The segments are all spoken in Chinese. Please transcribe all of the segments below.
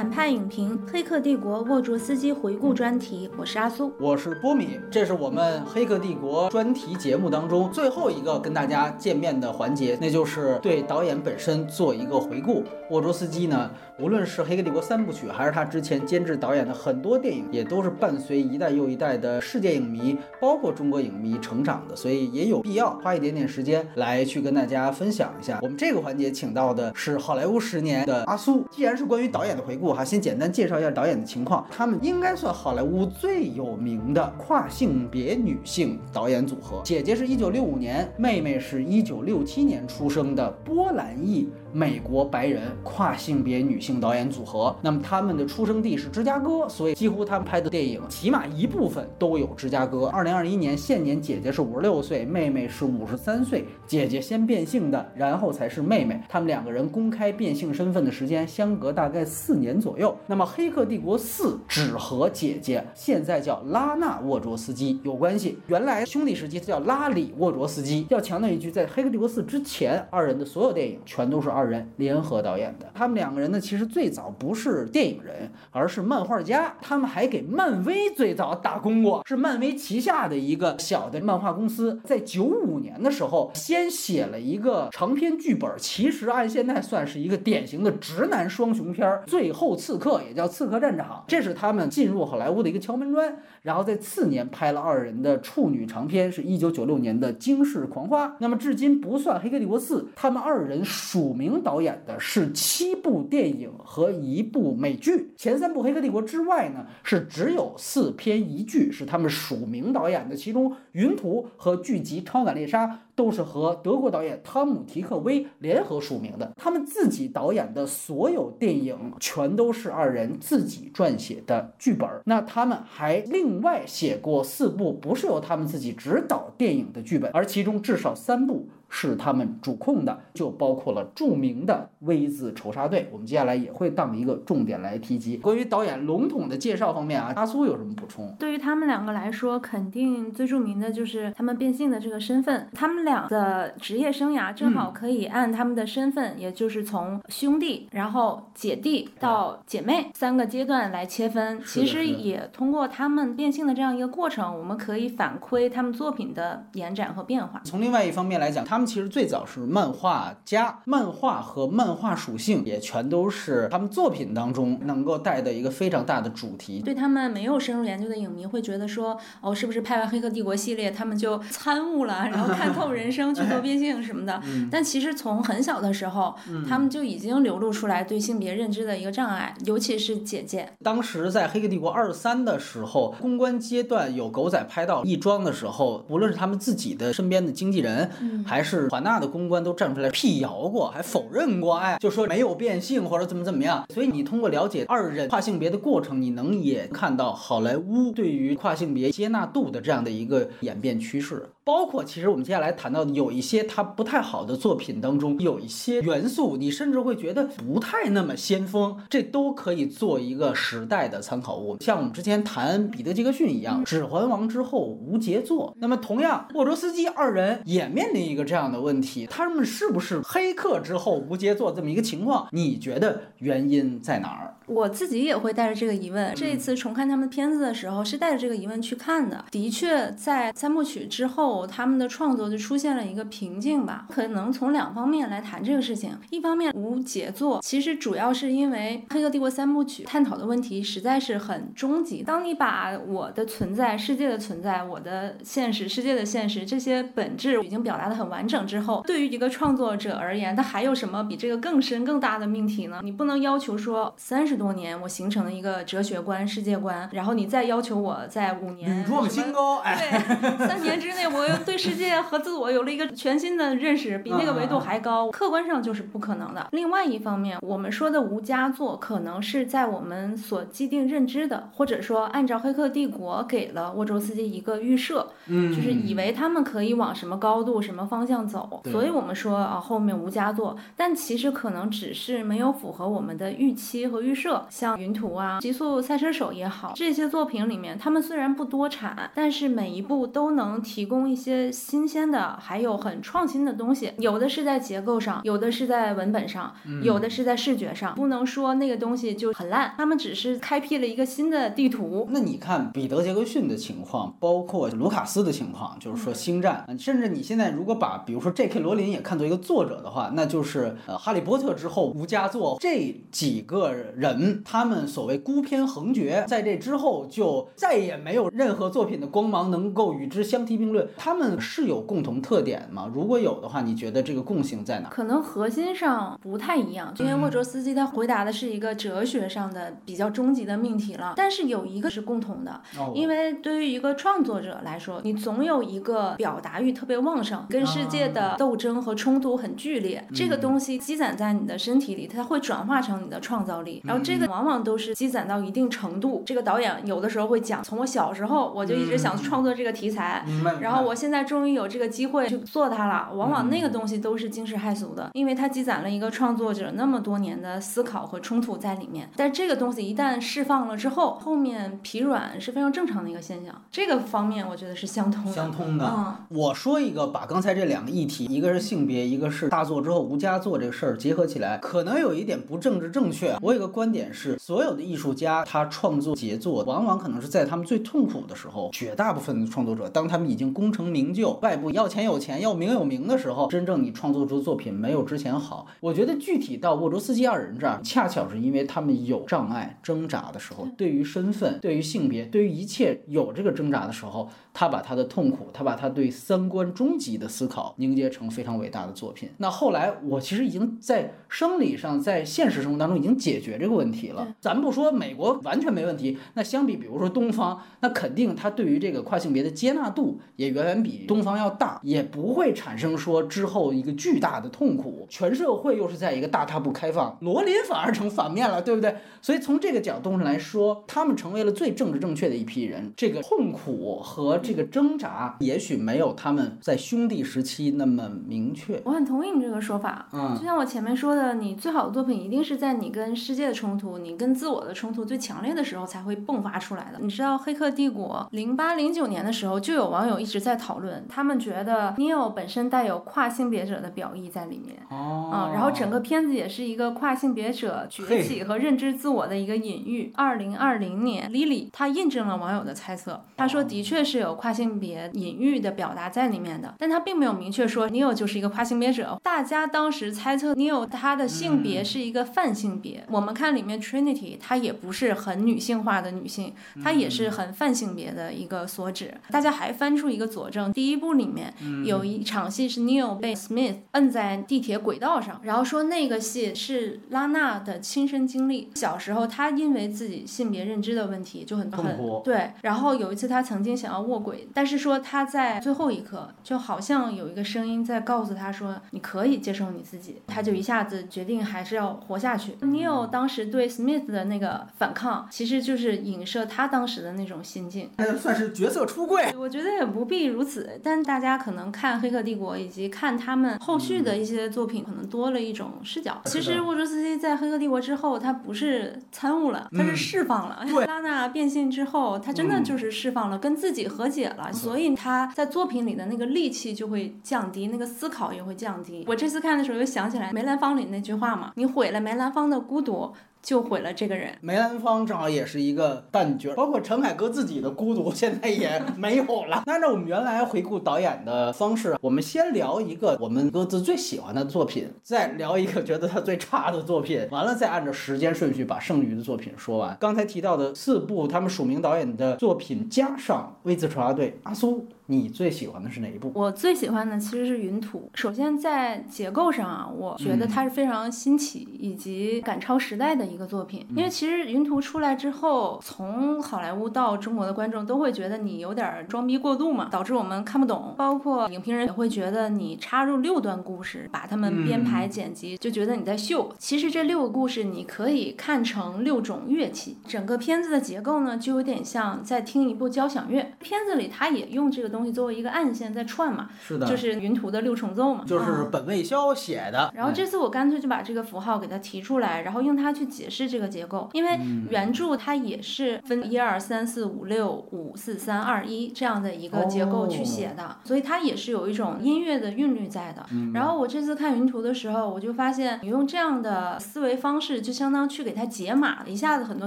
反派影评《黑客帝国：沃卓斯基回顾》专题，我是阿苏，我是波米，这是我们《黑客帝国》专题节目当中最后一个跟大家见面的环节，那就是对导演本身做一个回顾。沃卓斯基呢，无论是《黑客帝国》三部曲，还是他之前监制导演的很多电影，也都是伴随一代又一代的世界影迷，包括中国影迷成长的，所以也有必要花一点点时间来去跟大家分享一下。我们这个环节请到的是好莱坞十年的阿苏，既然是关于导演的回顾哈，先简单介绍一下导演的情况。他们应该算好莱坞最有名的跨性别女性导演组合，姐姐是一九六五年，妹妹是一九六七年出生的波兰裔美国白人跨性别女性导演组合。那么他们的出生地是芝加哥，所以几乎他们拍的电影起码一部分都有芝加哥。二零二一年现年姐姐是五十六岁，妹妹是五十三岁，姐姐先变性的，然后才是妹妹。他们两个人公开变性身份的时间相隔大概四年左右。那么《黑客帝国四》只和姐姐现在叫拉娜·沃卓斯基有关系，原来兄弟时期他叫拉里·沃卓斯基。要强调一句，在《黑客帝国四》之前，二人的所有电影全都是二二人联合导演的。他们两个人呢，其实最早不是电影人，而是漫画家。他们还给漫威最早打工过，是漫威旗下的一个小的漫画公司。在九五年的时候，先写了一个长篇剧本，其实按现在算是一个典型的直男双雄片，《最后刺客》也叫《刺客战场》，这是他们进入好莱坞的一个敲门砖。然后在次年拍了二人的处女长片，是一九九六年的《惊世狂花》。那么至今不算《黑客帝国四》，他们二人署名导演的是七部电影和一部美剧。前三部《黑客帝国》之外呢，是只有四篇一剧是他们署名导演的，其中《云图》和剧集《超感猎杀》都是和德国导演汤姆·提克威联合署名的。他们自己导演的所有电影全都是二人自己撰写的剧本。那他们还另外写过四部不是由他们自己执导电影的剧本，而其中至少三部。是他们主控的，就包括了著名的 V 字仇杀队。我们接下来也会当一个重点来提及。关于导演笼统的介绍方面啊，阿苏有什么补充？对于他们两个来说，肯定最著名的就是他们变性的这个身份。他们俩的职业生涯正好可以按他们的身份，也就是从兄弟，然后姐弟到姐妹三个阶段来切分。其实也通过他们变性的这样一个过程，我们可以反馈他们作品的延展和变化。从另外一方面来讲，他们其实最早是漫画家，漫画和漫画属性也全都是他们作品当中能够带的一个非常大的主题。对他们没有深入研究的影迷会觉得说，哦，是不是拍完《黑客帝国》系列，他们就参悟了，然后看透人生，去做变性什么的？但其实从很小的时候，他们就已经流露出来对性别认知的一个障碍，尤其是姐姐。当时在《黑客帝国》二三的时候，公关阶段有狗仔拍到亦庄的时候，无论是他们自己的身边的经纪人，还是是华纳的公关，都站出来辟谣过，还否认过，哎，就说没有变性或者怎么怎么样。所以你通过了解二人跨性别的过程，你能也看到好莱坞对于跨性别接纳度的这样的一个演变趋势。包括其实我们接下来谈到的有一些他不太好的作品当中，有一些元素，你甚至会觉得不太那么先锋，这都可以做一个时代的参考物。像我们之前谈彼得·杰克逊一样，《指环王》之后无杰作。那么同样，沃卓斯基二人也面临一个这样的问题，他们是不是黑客之后无杰作这么一个情况？你觉得原因在哪儿？我自己也会带着这个疑问，这一次重看他们的片子的时候，是带着这个疑问去看的。的确，在三部曲之后，他们的创作就出现了一个瓶颈吧。可能从两方面来谈这个事情。一方面无杰作，其实主要是因为《黑客帝国》三部曲探讨的问题实在是很终极。当你把我的存在、世界的存在、我的现实、世界的现实这些本质已经表达的很完整之后，对于一个创作者而言，他还有什么比这个更深、更大的命题呢？你不能要求说三十。多年，我形成了一个哲学观、世界观，然后你再要求我在五年，屡创新高，对，三年之内，我又对世界和自我有了一个全新的认识，比那个维度还高，客观上就是不可能的。另外一方面，我们说的无佳作，可能是在我们所既定认知的，或者说按照《黑客帝国》给了沃卓斯基一个预设，嗯，就是以为他们可以往什么高度、什么方向走，所以我们说啊后面无佳作，但其实可能只是没有符合我们的预期和预设。社，像云图啊、极速赛车手也好，这些作品里面，他们虽然不多产，但是每一部都能提供一些新鲜的，还有很创新的东西。有的是在结构上，有的是在文本上，有的是在视觉上。不能说那个东西就很烂，他们只是开辟了一个新的地图。那你看彼得·杰克逊的情况，包括卢卡斯的情况，就是说《星战》，甚至你现在如果把比如说 J.K. 罗琳也看作一个作者的话，那就是呃《哈利波特》之后无佳作这几个人，他们所谓孤篇横绝，在这之后就再也没有任何作品的光芒能够与之相提并论。他们是有共同特点吗？如果有的话，你觉得这个共性在哪？可能核心上不太一样，因为沃卓斯基他回答的是一个哲学上的比较终极的命题了。但是有一个是共同的，因为对于一个创作者来说，你总有一个表达欲特别旺盛，跟世界的斗争和冲突很剧烈，这个东西积攒在你的身体里，它会转化成你的创造力。然后这个往往都是积攒到一定程度。这个导演有的时候会讲，从我小时候我就一直想创作这个题材，然后我现在终于有这个机会去做它了。往往那个东西都是惊世骇俗的，因为它积攒了一个创作者那么多年的思考和冲突在里面。但这个东西一旦释放了之后，后面疲软是非常正常的一个现象。这个方面我觉得是相通的。相通的。嗯，我说一个，把刚才这两个议题，一个是性别，一个是大作之后无佳作这个事儿结合起来，可能有一点不政治正确。我有个观点是，所有的艺术家他创作杰作，往往可能是在他们最痛苦的时候。绝大部分的创作者，当他们已经功成名就，外部要钱有钱，要名有名的时候，真正你创作出作品没有之前好。我觉得具体到沃卓斯基二人这儿，恰巧是因为他们有障碍、挣扎的时候，对于身份、对于性别、对于一切有这个挣扎的时候，他把他的痛苦，他把他对三观终极的思考凝结成非常伟大的作品。那后来，我其实已经在生理上，在现实生活当中已经解决这个问题题了。咱不说美国完全没问题，那相比比如说东方，那肯定他对于这个跨性别的接纳度也远远比东方要大，也不会产生说之后一个巨大的痛苦。全社会又是在一个大踏步开放，罗琳反而成反面了，对不对？所以从这个角度上来说，他们成为了最政治正确的一批人。这个痛苦和这个挣扎，也许没有他们在兄弟时期那么明确。我很同意你这个说法。嗯就像我前面说的，你最好的作品一定是在你跟世界的冲突、你跟自我的冲突最强烈的时候才会迸发出来的。你知道《黑客帝国》零八零九年的时候，就有网友一直在讨论，他们觉得 Neo 本身带有跨性别者的表意在里面。哦嗯，然后整个片子也是一个跨性别者崛起和认知自我的一个隐喻。二零二零年，Lily 她印证了网友的猜测，她说的确是有跨性别隐喻的表达在里面的，但她并没有明确说 Neo 就是一个跨性别者。大家当时猜测 Neo 他的性别是一个泛性别。我们看里面 Trinity，她也不是很女性化的女性，她也是很泛性别的一个所指。大家还翻出一个佐证，第一部里面有一场戏是 Neil 被 Smith 摁在地铁轨道上，然后说那个戏是拉娜的亲身经历。小时候，她因为自己性别认知的问题就很很痛苦对，然后有一次她曾经想要卧轨，但是说她在最后一刻就好像有一个声音在告诉她说你可以接受你自己，她就一下子决定还是要活下去。Neil 当时对 Smith 的那个反抗，其实就是影射他当时的那种心境。那算是角色出柜。我觉得也不必如此，但大家可能看《黑客帝国》以及看他们后续的一些作品，可能多了一种视角。其实沃卓斯基在《黑客帝国》之后，他不是参悟了，他是释放了。对拉娜变性之后，他真的就是释放了，跟自己和解了，所以他在作品里的那个戾气就会降低，那个思考也会降低。我这次看的时候又想起来梅兰芳里那句话嘛：“你毁了梅兰芳的孤独，就毁了这个人。”梅兰芳正好也是一个旦角，包括陈凯歌自己的孤独 现在也没有了。那按照我们原来回顾导演的方式，我们先聊一个我们各自最喜欢的作品，再聊一个觉得他最差的作品，完了再按照时间顺序把剩余的作品说完。刚才提到的四部他们署名导演的作品，加上《微字仇杀队》，阿苏，你最喜欢的是哪一部？我最喜欢的其实是云图。首先在结构上啊，我觉得它是非常新奇以及赶超时代的一个作品。因为其实云图出来之后，从好莱坞到中国的观众都会觉得你有点装逼过度嘛，导致我们看不懂。包括影评人也会觉得你插入六段故事，把它们编排剪辑，就觉得你在秀。其实这六个故事你可以看成六种乐器。整个片子的结构呢，就有点像在听一部交响乐。片子里它也用这个东东西作为一个暗线在串嘛，是的，就是云图的六重奏嘛，就是啊本卫肖写的。然后这次我干脆就把这个符号给它提出来，然后用它去解释这个结构，因为嗯原著它也是分一二三四五六五四三二一这样的一个结构去写的，所以它也是有一种音乐的韵律在的。嗯然后我这次看云图的时候，我就发现你用这样的思维方式，就相当去给它解码，一下子很多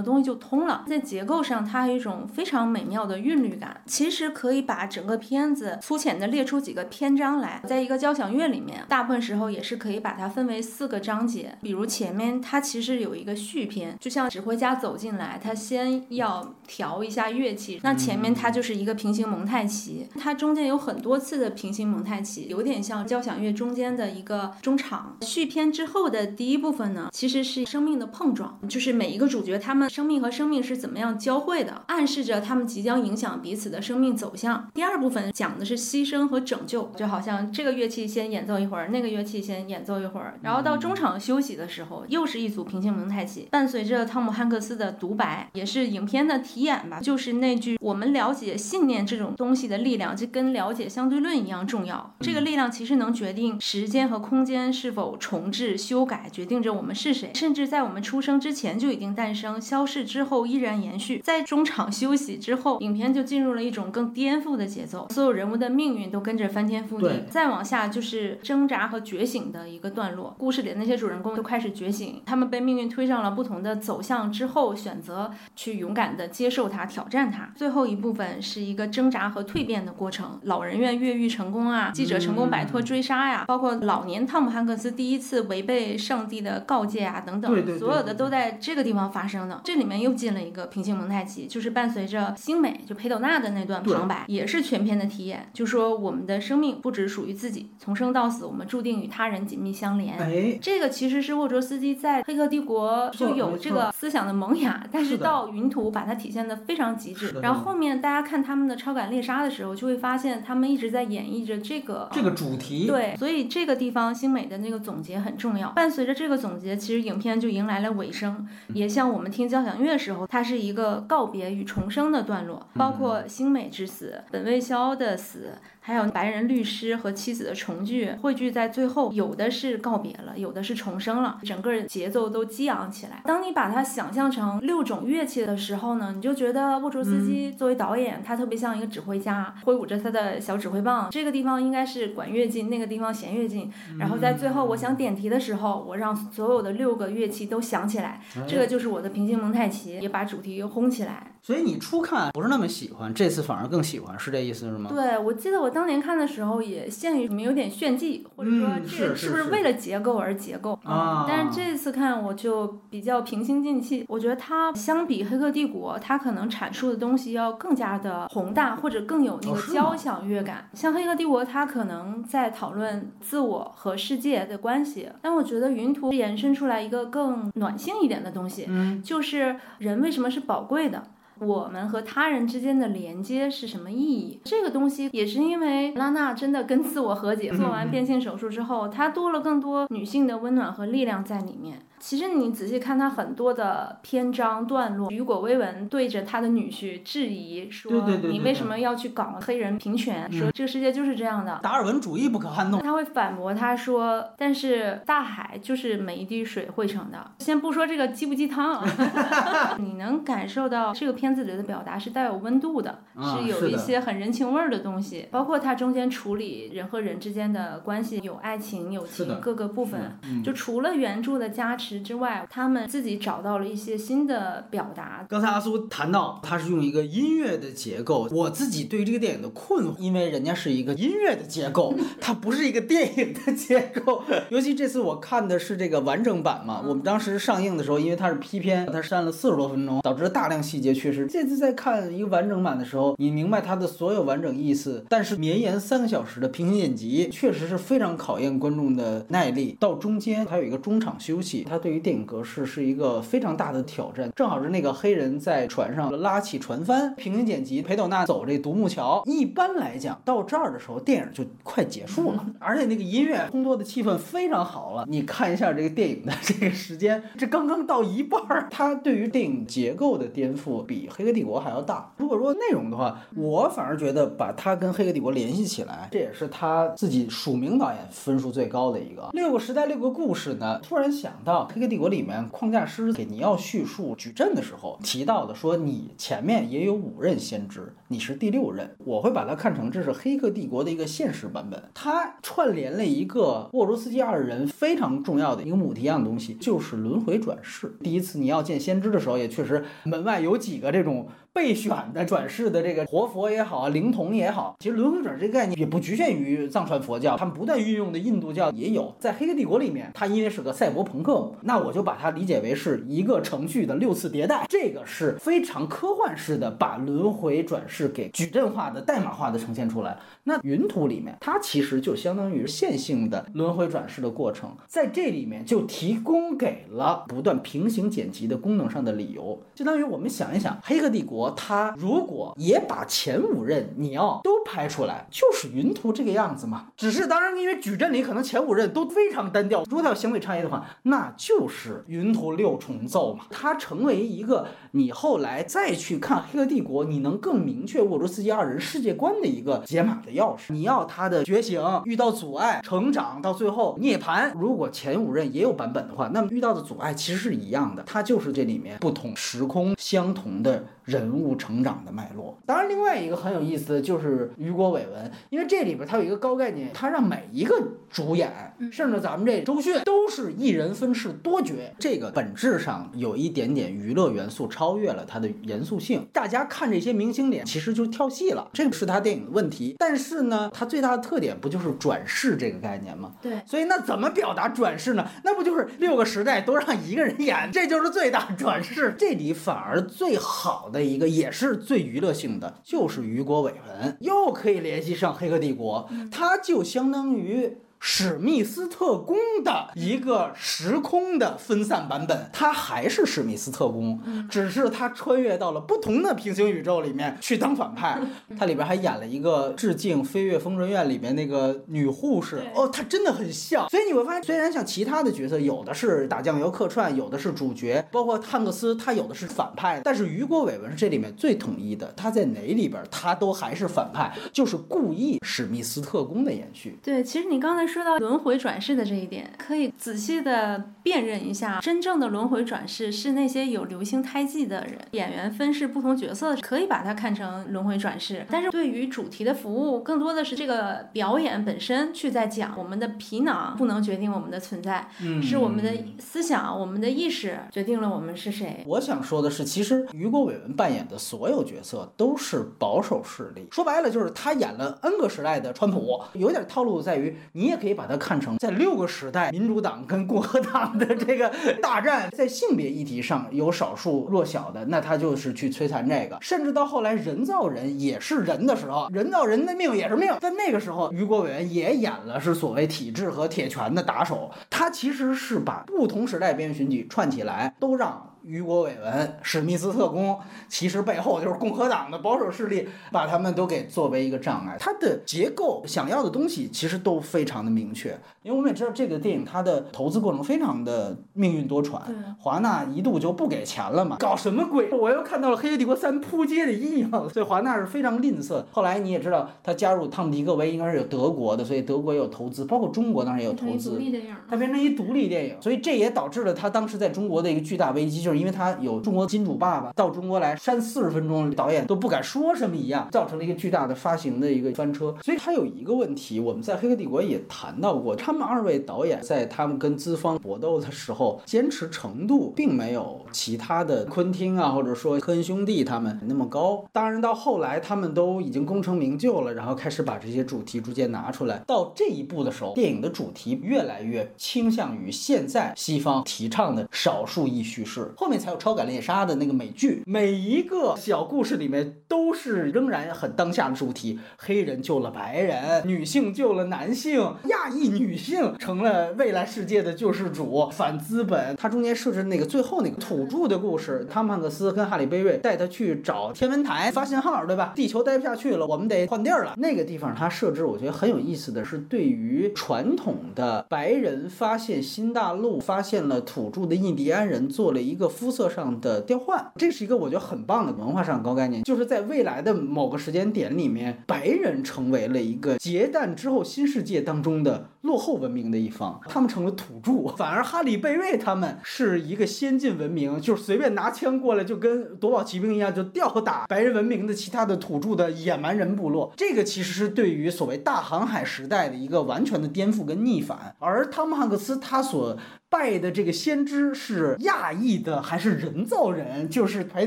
东西就通了。在结构上，它有一种非常美妙的韵律感。其实可以把整个片子粗浅的列出几个篇章来，在一个交响乐里面，大部分时候也是可以把它分为四个章节。比如前面它其实有一个序篇，就像指挥家走进来，他先要调一下乐器，那前面它就是一个平行蒙太奇，它中间有很多次的平行蒙太奇，有点像交响乐中间的一个中场。续篇之后的第一部分呢，其实是生命的碰撞，就是每一个主角他们生命和生命是怎么样交汇的，暗示着他们即将影响彼此的生命走向。第二部分讲的是牺牲和拯救，就好像这个乐器先演奏一会儿，那个乐器先演奏一会儿，然后到中场休息的时候，又是一组平行蒙太奇，伴随着汤姆汉克斯的独白，也是影片的题眼吧，就是那句“我们了解信念这种东西的力量，就跟了解相对论一样重要。这个力量其实能决定时间和空间是否重置、修改，决定着我们是谁，甚至在我们出生之前就已经诞生，消逝之后依然延续。在中场 休息之后，影片就进入了一种更颠覆的节奏，所有人物的命运都跟着翻天覆地。再往下就是挣扎和觉醒的一个段落，故事里的那些主人公都开始觉醒，他们被命运推上了不同的走向之后，选择去勇敢的接受它、挑战它。最后一部分是一个挣扎和蜕变的过程，老人院越狱成功啊，记者成功摆脱追杀呀、包括老年汤姆汉克斯第一次违背上帝的告诫啊等等，对对对所有的都在这个地方发生的。这里面又进了一个平行蒙太奇，就是伴随着星美就裴斗娜的那段旁白，也是全篇的体验，就说我们的生命不只属于自己，从生到死，我们注定与他人紧密相连。哎，这个其实是沃卓斯基在《黑客帝国》就有这个思想的萌芽，但是到云图把它体现的非常极致然后后面大家看他们的超感猎杀的时候，就会发现他们一直在演绎着这个这个主题，对，所以这个地方星美的那个总结很重要。伴随着这个总结，其实影片就迎来了尾声，也像我们听交响乐的时候，它是一个告别与重生的段落，包括星美之死、本卫肖的死。还有白人律师和妻子的重聚，汇聚在最后，有的是告别了，有的是重生了，整个节奏都激昂起来。当你把它想象成六种乐器的时候呢，你就觉得沃卓斯基作为导演，他特别像一个指挥家，挥舞着他的小指挥棒。这个地方应该是管乐进，那个地方弦乐进，然后在最后我想点题的时候，我让所有的六个乐器都响起来，这个就是我的平行蒙太奇，也把主题轰起来。所以你初看不是那么喜欢，这次反而更喜欢，是这意思是吗？对，我记得我当年看的时候也限于什么有点炫技，或者说嗯这个是是不是为了结构而结构啊但是这次看我就比较平心静气，我觉得它相比《黑客帝国》，它可能阐述的东西要更加的宏大，或者更有那个交响乐感。像《黑客帝国》，它可能在讨论自我和世界的关系，但我觉得云图延伸出来一个更暖性一点的东西，嗯，就是人为什么是宝贵的。我们和他人之间的连接是什么意义？这个东西也是因为拉娜真的跟自我和解，做完变性手术之后，她多了更多女性的温暖和力量在里面。其实你仔细看他很多的篇章段落，雨果·威文对着他的女婿质疑说：“对对对对你为什么要去搞黑人平权？说这个世界就是这样的。”达尔文主义不可撼动。他会反驳他说：“但是大海就是每一滴水汇成的。先不说这个鸡不鸡汤啊，你能感受到这个片子里的表达是带有温度的，啊是有一些很人情味儿的东西，包括它中间处理人和人之间的关系，有爱情、友情各个部分。嗯就除了原著的加持之外，他们自己找到了一些新的表达。刚才阿苏谈到，他是用一个音乐的结构。我自己对这个电影的困惑，因为人家是一个音乐的结构，它不是一个电影的结构。尤其这次我看的是这个完整版嘛，我们当时上映的时候，因为它是批片，它删了四十多分钟，导致大量细节缺失。这次在看一个完整版的时候，你明白它的所有完整意思，但是绵延三个小时的平行剪辑，确实是非常考验观众的耐力。到中间还有一个中场休息，它它对于电影格式是一个非常大的挑战。正好是那个黑人在船上拉起船帆，平行剪辑，裴斗娜走这独木桥。一般来讲，到这儿的时候，电影就快结束了，而且那个音乐烘托的气氛非常好了。你看一下这个电影的这个时间，这刚刚到一半儿，它对于电影结构的颠覆比《黑客帝国》还要大。如果说内容的话，我反而觉得把它跟《黑客帝国》联系起来，这也是他自己署名导演分数最高的一个。六个时代，六个故事呢？突然想到《黑客帝国》里面框架师给尼奥叙述矩阵的时候提到的，说你前面也有五任先知，你是第六任。我会把它看成这是《黑客帝国》的一个现实版本，它串联了一个沃罗斯基二人非常重要的一个母题一样的东西，就是轮回转世。第一次尼奥见先知的时候，也确实门外有几个这种。备选的转世的这个活佛也好，灵童也好，其实轮回转世这个概念也不局限于藏传佛教，他们不断运用的印度教也有。在《黑客帝国》里面，它因为是个赛博朋克，那我就把它理解为是一个程序的六次迭代，这个是非常科幻式的，把轮回转世给矩阵化的、代码化的呈现出来。那云图里面，它其实就相当于线性的轮回转世的过程，在这里面就提供给了不断平行剪辑的功能上的理由。相当于我们想一想，《黑客帝国》他如果也把前五任你要都拍出来，就是云图这个样子嘛。只是当然，因为矩阵里可能前五任都非常单调，如果他有相对差异的话，那就是云图六重奏嘛。它成为一个你后来再去看《黑客帝国》，你能更明确沃卓斯基二人世界观的一个解码的。钥匙，你要他的觉醒，遇到阻碍，成长到最后涅槃。如果前五任也有版本的话，那么遇到的阻碍其实是一样的，它就是这里面不同时空相同的。人物成长的脉络，当然，另外一个很有意思的就是雨果伟文，因为这里边它有一个高概念，它让每一个主演，甚至咱们这周迅都是一人分饰多角，这个本质上有一点点娱乐元素，超越了它的严肃性。大家看这些明星脸，其实就是跳戏了，这个是他电影的问题。但是呢，它最大的特点不就是转世这个概念吗？对，所以那怎么表达转世呢？那不就是六个时代都让一个人演，这就是最大转世。这里反而最好。的一个也是最娱乐性的，就是雨果韦文，又可以联系上《黑客帝国》，它就相当于。史密斯特工的一个时空的分散版本，他还是史密斯特工，只是他穿越到了不同的平行宇宙里面去当反派。他里边还演了一个致敬《飞越疯人院》里面那个女护士，哦，他真的很像。所以你会发现，虽然像其他的角色有的是打酱油客串，有的是主角，包括汉克斯，他有的是反派，但是雨果·伟文是这里面最统一的。他在哪里边，他都还是反派，就是故意史密斯特工的延续。对，其实你刚才。说到轮回转世的这一点，可以仔细的辨认一下，真正的轮回转世是那些有流星胎记的人，演员分饰不同角色，可以把它看成轮回转世。但是对于主题的服务，更多的是这个表演本身去在讲，我们的皮囊不能决定我们的存在，是我们的思想、我们的意识决定了我们是谁。我想说的是，其实于国·伟文扮演的所有角色都是保守势力，说白了就是他演了 N 个时代的川普，有点套路在于你也。可以把它看成在六个时代，民主党跟共和党的这个大战，在性别议题上有少数弱小的，那他就是去摧残这个。甚至到后来人造人也是人的时候，人造人的命也是命，在那个时候，于国伟也演了是所谓体制和铁拳的打手，他其实是把不同时代边缘群体串起来，都让。雨果·伟文、史密斯特工，其实背后就是共和党的保守势力，把他们都给作为一个障碍。它的结构想要的东西其实都非常的明确，因为我们也知道这个电影它的投资过程非常的命运多舛。华纳一度就不给钱了嘛，搞什么鬼？我又看到了《黑客帝国三》扑街的阴影，所以华纳是非常吝啬。后来你也知道，他加入汤姆·迪克维应该是有德国的，所以德国也有投资，包括中国当然也有投资。它变成一独立电影，所以这也导致了他当时在中国的一个巨大危机，就是。因为他有中国金主爸爸到中国来删四十分钟，导演都不敢说什么一样，造成了一个巨大的发行的一个翻车。所以他有一个问题，我们在《黑客帝国》也谈到过，他们二位导演在他们跟资方搏斗的时候，坚持程度并没有其他的昆汀啊，或者说科恩兄弟他们那么高。当然到后来他们都已经功成名就了，然后开始把这些主题逐渐拿出来。到这一步的时候，电影的主题越来越倾向于现在西方提倡的少数裔叙事。后面才有超感猎杀的那个美剧。每一个小故事里面都是仍然很当下的主题：黑人救了白人，女性救了男性，亚裔女性成了未来世界的救世主，反资本。它中间设置那个最后那个土著的故事，汤姆汉克斯跟哈利贝瑞带他去找天文台发信号，对吧？地球待不下去了，我们得换地儿了。那个地方它设置，我觉得很有意思的是，对于传统的白人发现新大陆、发现了土著的印第安人做了一个肤色上的调换，这是一个我觉得很棒的文化上高概念，就是在未来的某个时间点里面，白人成为了一个结诞之后新世界当中的落后文明的一方，他们成了土著，反而哈里贝瑞他们是一个先进文明，就是随便拿枪过来就跟夺宝奇兵一样，就吊打白人文明的其他的土著的野蛮人部落。这个其实是对于所谓大航海时代的一个完全的颠覆跟逆反，而汤姆汉克斯他所。拜的这个先知是亚裔的还是人造人？就是裴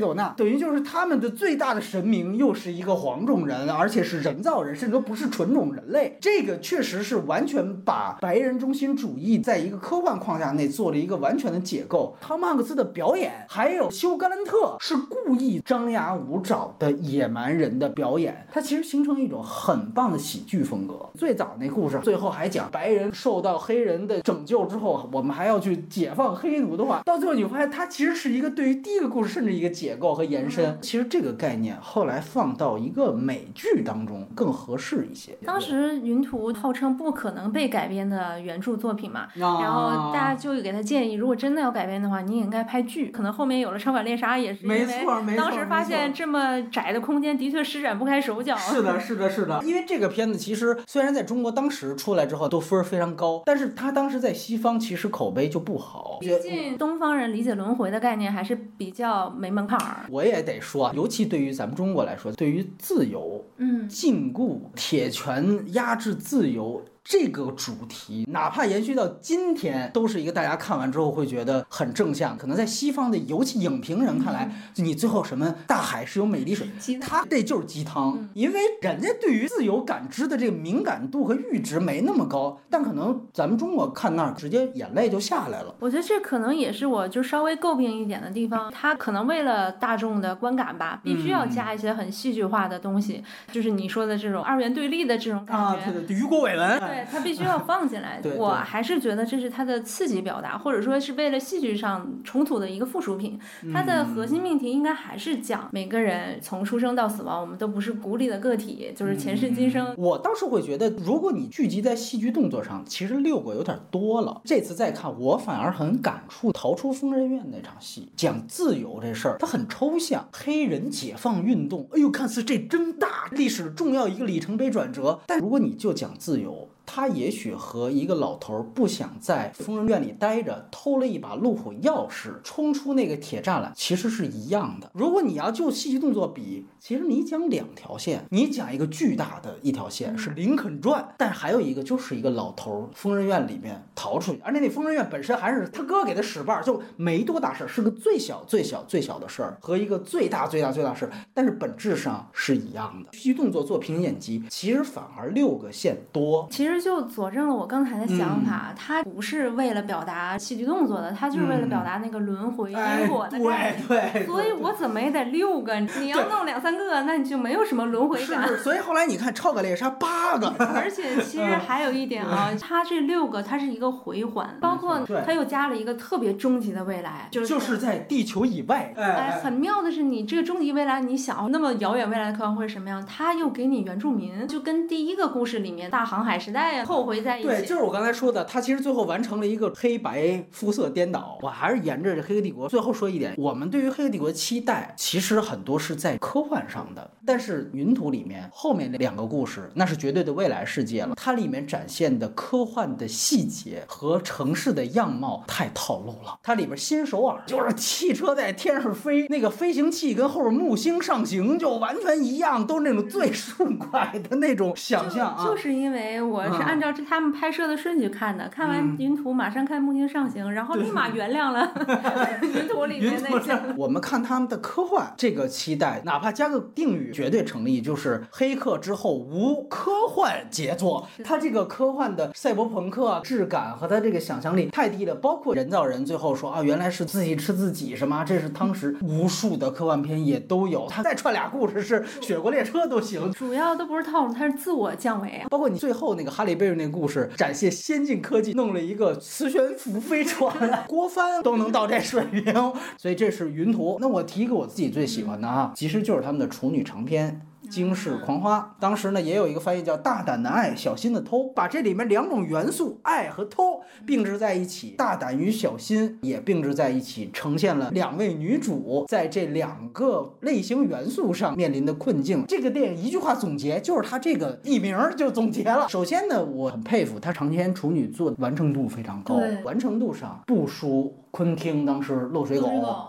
斗娜，等于就是他们的最大的神明又是一个黄种人，而且是人造人，甚至都不是纯种人类。这个确实是完全把白人中心主义在一个科幻框架内做了一个完全的解构。汤姆汉克斯的表演，还有休·格兰特是故意张牙舞爪的野蛮人的表演，它其实形成一种很棒的喜剧风格。最早那故事最后还讲白人受到黑人的拯救之后，我们还要。去解放黑奴的话，到最后你会发现，它其实是一个对于第一个故事甚至一个解构和延伸。其实这个概念后来放到一个美剧当中更合适一些。当时《云图》号称不可能被改编的原著作品嘛，然后大家就给他建议，如果真的要改编的话，你也应该拍剧。可能后面有了《超感猎杀》，也是因为当时发现这么窄的空间的确施展不开手脚。是的，是的，是的。因为这个片子其实虽然在中国当时出来之后都分儿非常高，但是他当时在西方其实口碑。就不好，毕竟东方人理解轮回的概念还是比较没门槛儿。我也得说，尤其对于咱们中国来说，对于自由、嗯，禁锢、铁拳压制自由。这个主题哪怕延续到今天，都是一个大家看完之后会觉得很正向。可能在西方的尤其影评人看来，你最后什么大海是有美丽水，他这就是鸡汤，因为人家对于自由感知的这个敏感度和阈值没那么高。但可能咱们中国看那儿，直接眼泪就下来了。我觉得这可能也是我就稍微诟病一点的地方，他可能为了大众的观感吧，必须要加一些很戏剧化的东西，就是你说的这种二元对立的这种感觉。啊，对对，于国伟文。他必须要放进来，我还是觉得这是他的刺激表达，或者说是为了戏剧上冲突的一个附属品。它的核心命题应该还是讲每个人从出生到死亡，我们都不是孤立的个体，就是前世今生。我倒是会觉得，如果你聚集在戏剧动作上，其实六个有点多了。这次再看，我反而很感触《逃出疯人院》那场戏，讲自由这事儿，它很抽象。黑人解放运动，哎呦，看似这真大，历史重要一个里程碑转折。但如果你就讲自由。他也许和一个老头不想在疯人院里待着，偷了一把路虎钥匙，冲出那个铁栅栏，其实是一样的。如果你要就戏剧动作比，其实你讲两条线，你讲一个巨大的一条线是林肯传，但还有一个就是一个老头疯人院里面逃出去，而且那疯人院本身还是他哥给他使绊，就没多大事儿，是个最小最小最小的事儿和一个最大最大最大事儿，但是本质上是一样的。戏剧动作做平行剪辑，其实反而六个线多，其实。就佐证了我刚才的想法，他不是为了表达戏剧动作的，他就是为了表达那个轮回因果的概念。对，所以我怎么也得六个，你要弄两三个，那你就没有什么轮回感。所以后来你看《超感猎杀》八个，而且其实还有一点啊，他这六个它是一个回环，包括他又加了一个特别终极的未来，就是就是在地球以外。哎，很妙的是，你这个终极未来，你想要那么遥远未来的科幻会是什么样？他又给你原住民，就跟第一个故事里面大航海时代。后悔在一起，对，就是我刚才说的，他其实最后完成了一个黑白肤色颠倒。我还是沿着这《黑客帝国》最后说一点，我们对于《黑客帝国》的期待，其实很多是在科幻上的。但是《云图》里面后面那两个故事，那是绝对的未来世界了。它里面展现的科幻的细节和城市的样貌太套路了。它里边新首尔就是汽车在天上飞，那个飞行器跟后边木星上行就完全一样，都是那种最顺拐的那种想象啊。就是因为我是。按照这他们拍摄的顺序看的，看完云图马上看木星上行，然后立马原谅了 云图里面那些。我们看他们的科幻，这个期待哪怕加个定语绝对成立，就是黑客之后无科幻杰作。他这个科幻的赛博朋克质感和他这个想象力太低了。包括人造人最后说啊，原来是自己吃自己什么？这是当时无数的科幻片也都有。他再串俩故事是雪国列车都行。主要都不是套路，他是自我降维啊。包括你最后那个哈利贝瑞那故事，展现先进科技，弄了一个磁悬浮飞船，郭帆都能到这水平。所以这是云图。那我提一个我自己最喜欢的啊，其实就是他们的处女长篇。惊世狂花，当时呢也有一个翻译叫“大胆的爱，小心的偷”，把这里面两种元素爱和偷并置在一起，大胆与小心也并置在一起，呈现了两位女主在这两个类型元素上面临的困境。这个电影一句话总结，就是它这个译名就总结了。首先呢，我很佩服它长篇处女作完成度非常高，完成度上不输。昆汀当时《漏水狗》，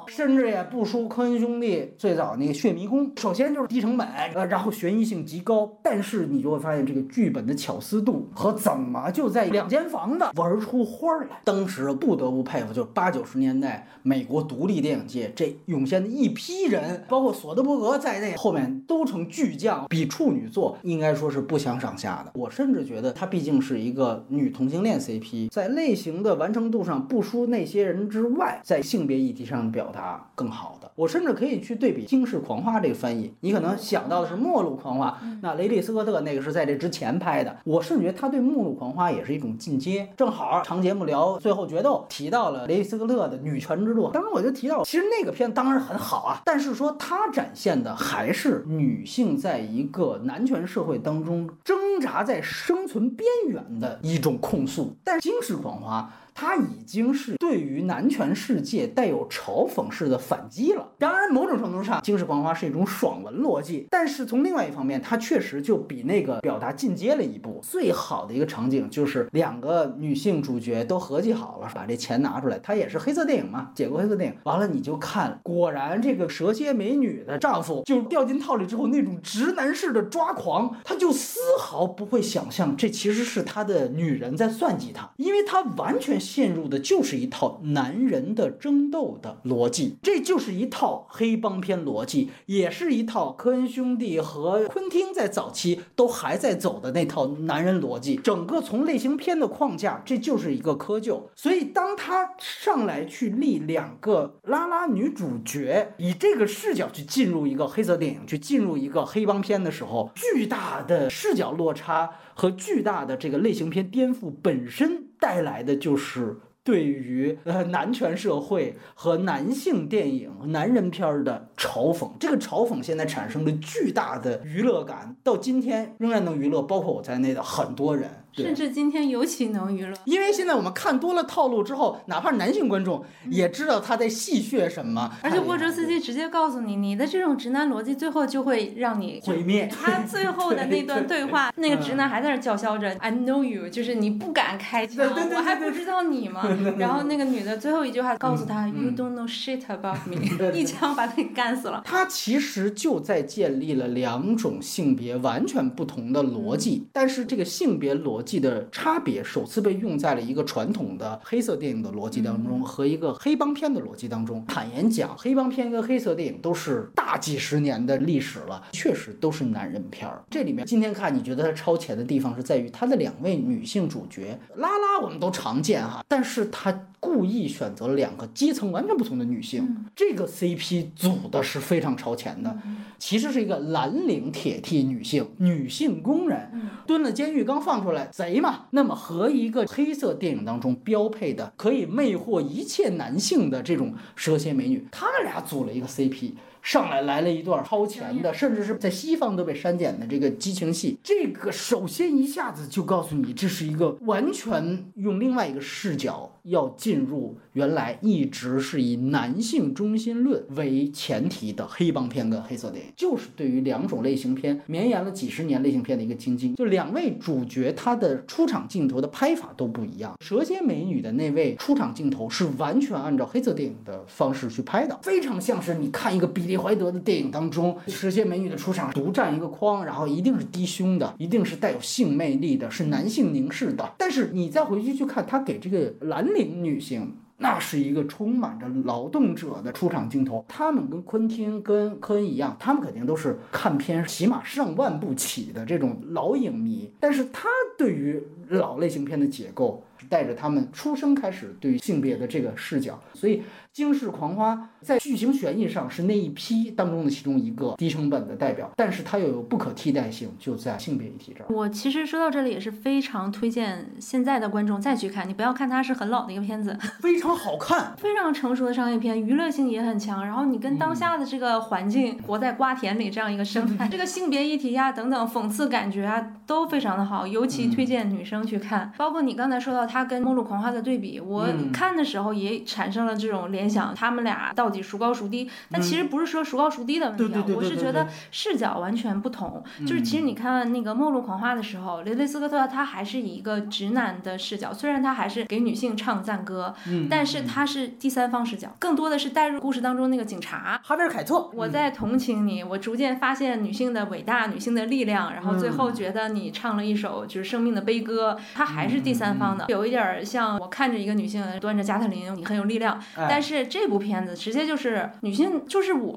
甚至也不输科恩兄弟最早那个《血迷宫》。首先就是低成本，呃，然后悬疑性极高，但是你就会发现这个剧本的巧思度和怎么就在两间房子玩出花来。当时不得不佩服，就是八九十年代美国独立电影界这涌现的一批人，包括索德伯格在内，后面都成巨匠，比处女座应该说是不相上下的。我甚至觉得它毕竟是一个女同性恋 CP，在类型的完成度上不输那些人。之外，在性别议题上的表达更好的，我甚至可以去对比《惊世狂花》这个翻译。你可能想到的是《末路狂花》，那雷利·斯科特那个是在这之前拍的。我甚至觉得他对《末路狂花》也是一种进阶。正好长节目聊最后决斗，提到了雷利·斯科特的女权之路。当时我就提到，其实那个片当然很好啊，但是说它展现的还是女性在一个男权社会当中挣扎在生存边缘的一种控诉。但是《惊世狂花》。他已经是对于男权世界带有嘲讽式的反击了。当然，某种程度上，《惊世狂花》是一种爽文逻辑，但是从另外一方面，它确实就比那个表达进阶了一步。最好的一个场景就是两个女性主角都合计好了，把这钱拿出来。它也是黑色电影嘛，解构黑色电影。完了，你就看，果然这个蛇蝎美女的丈夫就掉进套里之后，那种直男式的抓狂，他就丝毫不会想象这其实是他的女人在算计他，因为他完全。陷入的就是一套男人的争斗的逻辑，这就是一套黑帮片逻辑，也是一套科恩兄弟和昆汀在早期都还在走的那套男人逻辑。整个从类型片的框架，这就是一个窠臼。所以当他上来去立两个拉拉女主角，以这个视角去进入一个黑色电影，去进入一个黑帮片的时候，巨大的视角落差和巨大的这个类型片颠覆本身。带来的就是对于呃男权社会和男性电影、男人片的嘲讽。这个嘲讽现在产生了巨大的娱乐感，到今天仍然能娱乐，包括我在内的很多人。甚至今天尤其能娱乐，因为现在我们看多了套路之后，哪怕男性观众也知道他在戏谑什么。而且波哲斯基直接告诉你，你的这种直男逻辑最后就会让你毁灭。他最后的那段 对话，那个直男还在那叫嚣着 “I know you”，就是你不敢开枪，我还不知道你吗？然后那个女的最后一句话告诉他：“You don't know shit about me”，一枪把他给干死了。他其实就在建立了两种性别完全不同的逻辑，但是这个性别逻。逻辑的差别首次被用在了一个传统的黑色电影的逻辑当中和一个黑帮片的逻辑当中。坦言讲，黑帮片跟黑色电影都是大几十年的历史了，确实都是男人片儿。这里面今天看，你觉得它超前的地方是在于它的两位女性主角，拉拉我们都常见哈，但是她。故意选择了两个阶层完全不同的女性，这个 CP 组的是非常超前的。其实是一个蓝领铁 T 女性，女性工人，蹲了监狱刚放出来，贼嘛。那么和一个黑色电影当中标配的可以魅惑一切男性的这种蛇蝎美女，他们俩组了一个 CP。上来来了一段超前的，甚至是在西方都被删减的这个激情戏。这个首先一下子就告诉你，这是一个完全用另外一个视角要进入原来一直是以男性中心论为前提的黑帮片跟黑色电影，就是对于两种类型片绵延了几十年类型片的一个精进。就两位主角他的出场镜头的拍法都不一样。蛇蝎美女的那位出场镜头是完全按照黑色电影的方式去拍的，非常像是你看一个比。利怀德的电影当中，蛇蝎美女的出场独占一个框，然后一定是低胸的，一定是带有性魅力的，是男性凝视的。但是你再回去去看他给这个蓝领女性。那是一个充满着劳动者的出场镜头。他们跟昆汀、跟科恩一样，他们肯定都是看片起码上万部起的这种老影迷，但是他对于老类型片的解构，带着他们出生开始对于性别的这个视角，所以。《惊世狂花》在剧情悬疑上是那一批当中的其中一个低成本的代表，但是它又有不可替代性，就在性别议题这儿。我其实说到这里也是非常推荐现在的观众再去看，你不要看它是很老的一个片子，非常好看，非常成熟的商业片，娱乐性也很强。然后你跟当下的这个环境，活在瓜田里这样一个生态，这个性别议题呀等等讽刺感觉啊都非常的好，尤其推荐女生去看。包括你刚才说到它跟《末路狂花》的对比，我看的时候也产生了这种联。想他们俩到底孰高孰低？但其实不是说孰高孰低的问题啊，我是觉得视角完全不同。就是其实你看那个《末路狂花》的时候，雷雷斯科特他还是以一个直男的视角，虽然他还是给女性唱赞歌，但是他是第三方视角，更多的是带入故事当中那个警察哈维尔凯特。我在同情你，我逐渐发现女性的伟大，女性的力量，然后最后觉得你唱了一首就是生命的悲歌。他还是第三方的，有一点像我看着一个女性端着加特林，你很有力量，但是。这部片子直接就是女性就是我，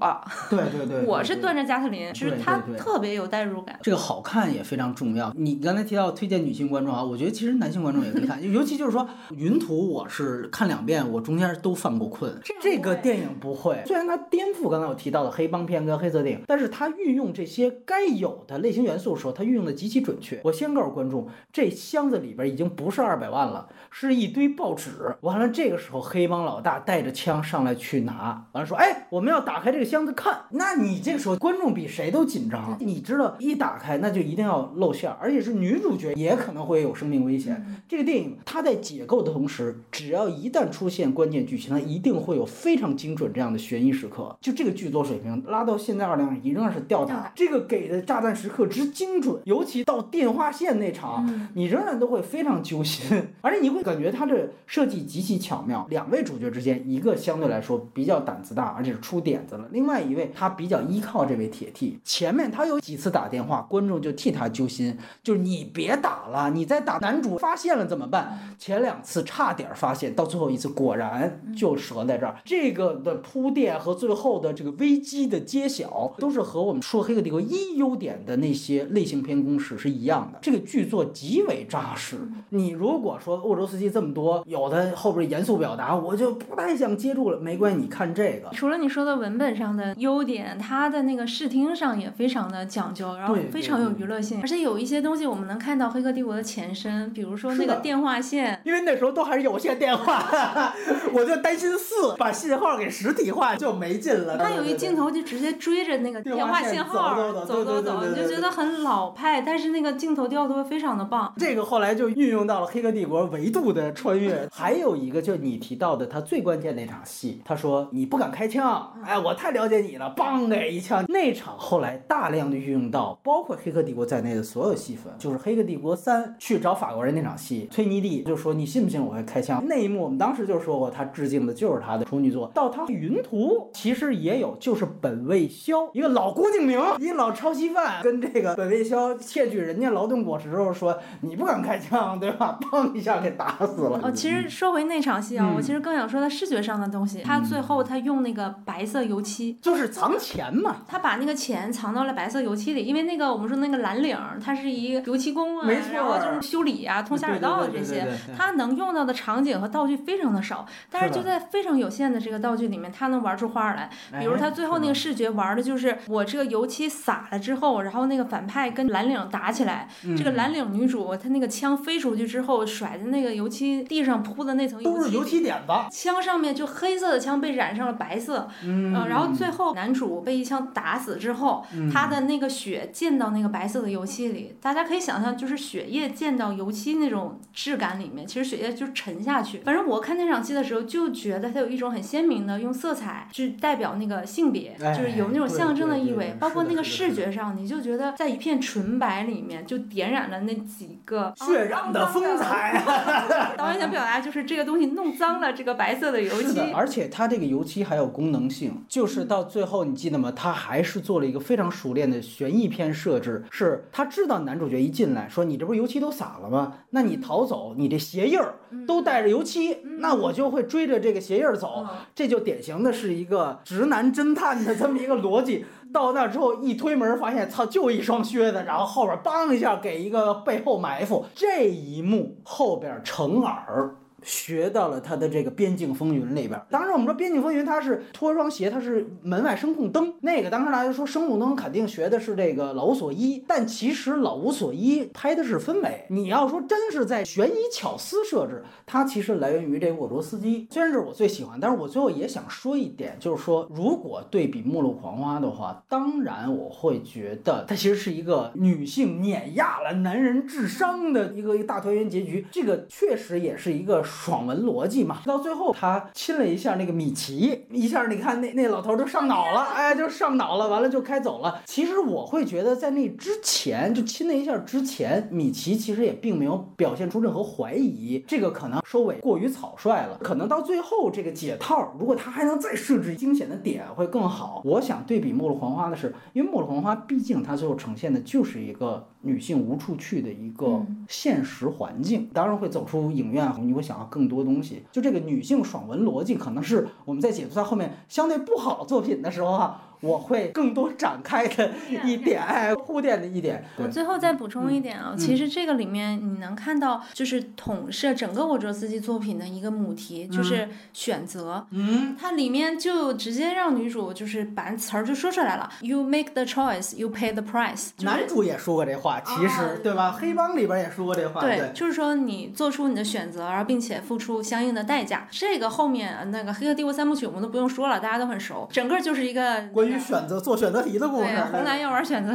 对对对，我是端着加特林，就是她特别有代入感。这个好看也非常重要。你刚才提到推荐女性观众啊，我觉得其实男性观众也可以看，尤其就是说《云图》，我是看两遍，我中间都犯过困。这个电影不会，虽然它颠覆刚才我提到的黑帮片跟黑色电影，但是它运用这些该有的类型元素的时候，它运用的极其准确。我先告诉观众，这箱子里边已经不是二百万了，是一堆报纸。完了，这个时候黑帮老大带着枪。上来去拿，完了说，哎，我们要打开这个箱子看。那你这个时候观众比谁都紧张，你知道一打开那就一定要露馅，而且是女主角也可能会有生命危险。这个电影它在解构的同时，只要一旦出现关键剧情，它一定会有非常精准这样的悬疑时刻。就这个剧作水平拉到现在二零二一仍然是吊打，这个给的炸弹时刻之精准，尤其到电话线那场，你仍然都会非常揪心，而且你会感觉它的设计极其巧妙，两位主角之间一个。相对来说比较胆子大，而且是出点子了。另外一位他比较依靠这位铁 T，前面他有几次打电话，观众就替他揪心，就是你别打了，你再打男主发现了怎么办？前两次差点发现，到最后一次果然就折在这儿。这个的铺垫和最后的这个危机的揭晓，都是和我们说《黑客帝国》一优点的那些类型片公式是一样的。这个剧作极为扎实。你如果说欧洲司机这么多，有的后边严肃表达，我就不太想接。住了没关系，你看这个。除了你说的文本上的优点，它的那个视听上也非常的讲究，然后非常有娱乐性。而且有一些东西我们能看到《黑客帝国》的前身，比如说那个电话线。因为那时候都还是有线电话，我就担心四把信号给实体化就没劲了。他有一镜头就直接追着那个电话信号走走走，你就觉得很老派，但是那个镜头调度非常的棒。这个后来就运用到了《黑客帝国》维度的穿越。还有一个就你提到的，它最关键那场。戏，他说你不敢开枪，哎，我太了解你了，梆给一枪。那场后来大量的运用到包括《黑客帝国》在内的所有戏份，就是《黑客帝国三》去找法国人那场戏，崔妮蒂就说你信不信我会开枪？那一幕我们当时就说过，他致敬的就是他的处女作。到他《云图》其实也有，就是本卫肖一个老郭敬明，一老抄袭犯，跟这个本卫肖窃取人家劳动果实时候说你不敢开枪，对吧？砰一下给打死了。哦，其实说回那场戏啊，我其实更想说他视觉上的。东西，他最后他用那个白色油漆，就是藏钱嘛。他把那个钱藏到了白色油漆里，因为那个我们说那个蓝领，他是一个油漆工啊，然后就是修理啊、通下水道的这些，他能用到的场景和道具非常的少，但是就在非常有限的这个道具里面，他能玩出花来。比如他最后那个视觉玩的就是我这个油漆洒了之后，然后那个反派跟蓝领打起来，这个蓝领女主她那个枪飞出去之后，甩在那个油漆地上铺的那层都是油漆点子，枪上面就。黑色的枪被染上了白色，嗯，然后最后男主被一枪打死之后，他的那个血溅到那个白色的油漆里，大家可以想象，就是血液溅到油漆那种质感里面，其实血液就沉下去。反正我看那场戏的时候，就觉得它有一种很鲜明的用色彩去代表那个性别，就是有那种象征的意味，包括那个视觉上，你就觉得在一片纯白里面就点染了那几个血让的风采。导演想表达就是这个东西弄脏了这个白色的油漆。而且它这个油漆还有功能性，就是到最后你记得吗？他还是做了一个非常熟练的悬疑片设置，是他知道男主角一进来说你这不是油漆都洒了吗？那你逃走，你这鞋印儿都带着油漆，那那我就会追着这个鞋印儿走，这就典型的是一个直男侦探的这么一个逻辑。到那之后一推门，发现操就一双靴子，然后后边梆一下给一个背后埋伏，这一幕后边成耳。学到了他的这个《边境风云》里边。当时我们说《边境风云》，它是脱双鞋，它是门外声控灯。那个当时大家说声控灯肯定学的是这个老无所依，但其实老无所依拍的是氛围。你要说真是在悬疑巧思设置，它其实来源于这个沃卓斯基。虽然这是我最喜欢，但是我最后也想说一点，就是说如果对比《末路狂花》的话，当然我会觉得它其实是一个女性碾压了男人智商的一个一个大团圆结局。这个确实也是一个。爽文逻辑嘛，到最后他亲了一下那个米奇，一下你看那那老头就上脑了，哎，就上脑了，完了就开走了。其实我会觉得在那之前就亲了一下之前，米奇其实也并没有表现出任何怀疑，这个可能收尾过于草率了，可能到最后这个解套，如果他还能再设置惊险的点会更好。我想对比《末路狂花》的是，因为《末路狂花》毕竟它最后呈现的就是一个。女性无处去的一个现实环境，当然会走出影院，你会想要更多东西。就这个女性爽文逻辑，可能是我们在解读它后面相对不好作品的时候哈。我会更多展开的一点，哎，铺垫的一点。我最后再补充一点啊，其实这个里面你能看到，就是统摄整个沃卓斯基作品的一个母题，就是选择。嗯，它里面就直接让女主就是把词儿就说出来了，You make the choice, you pay the price。男主也说过这话，其实对吧？黑帮里边也说过这话。对，就是说你做出你的选择，然后并且付出相应的代价。这个后面那个《黑客帝国》三部曲我们都不用说了，大家都很熟，整个就是一个关于。选择做选择题的故事，红蓝要玩选择，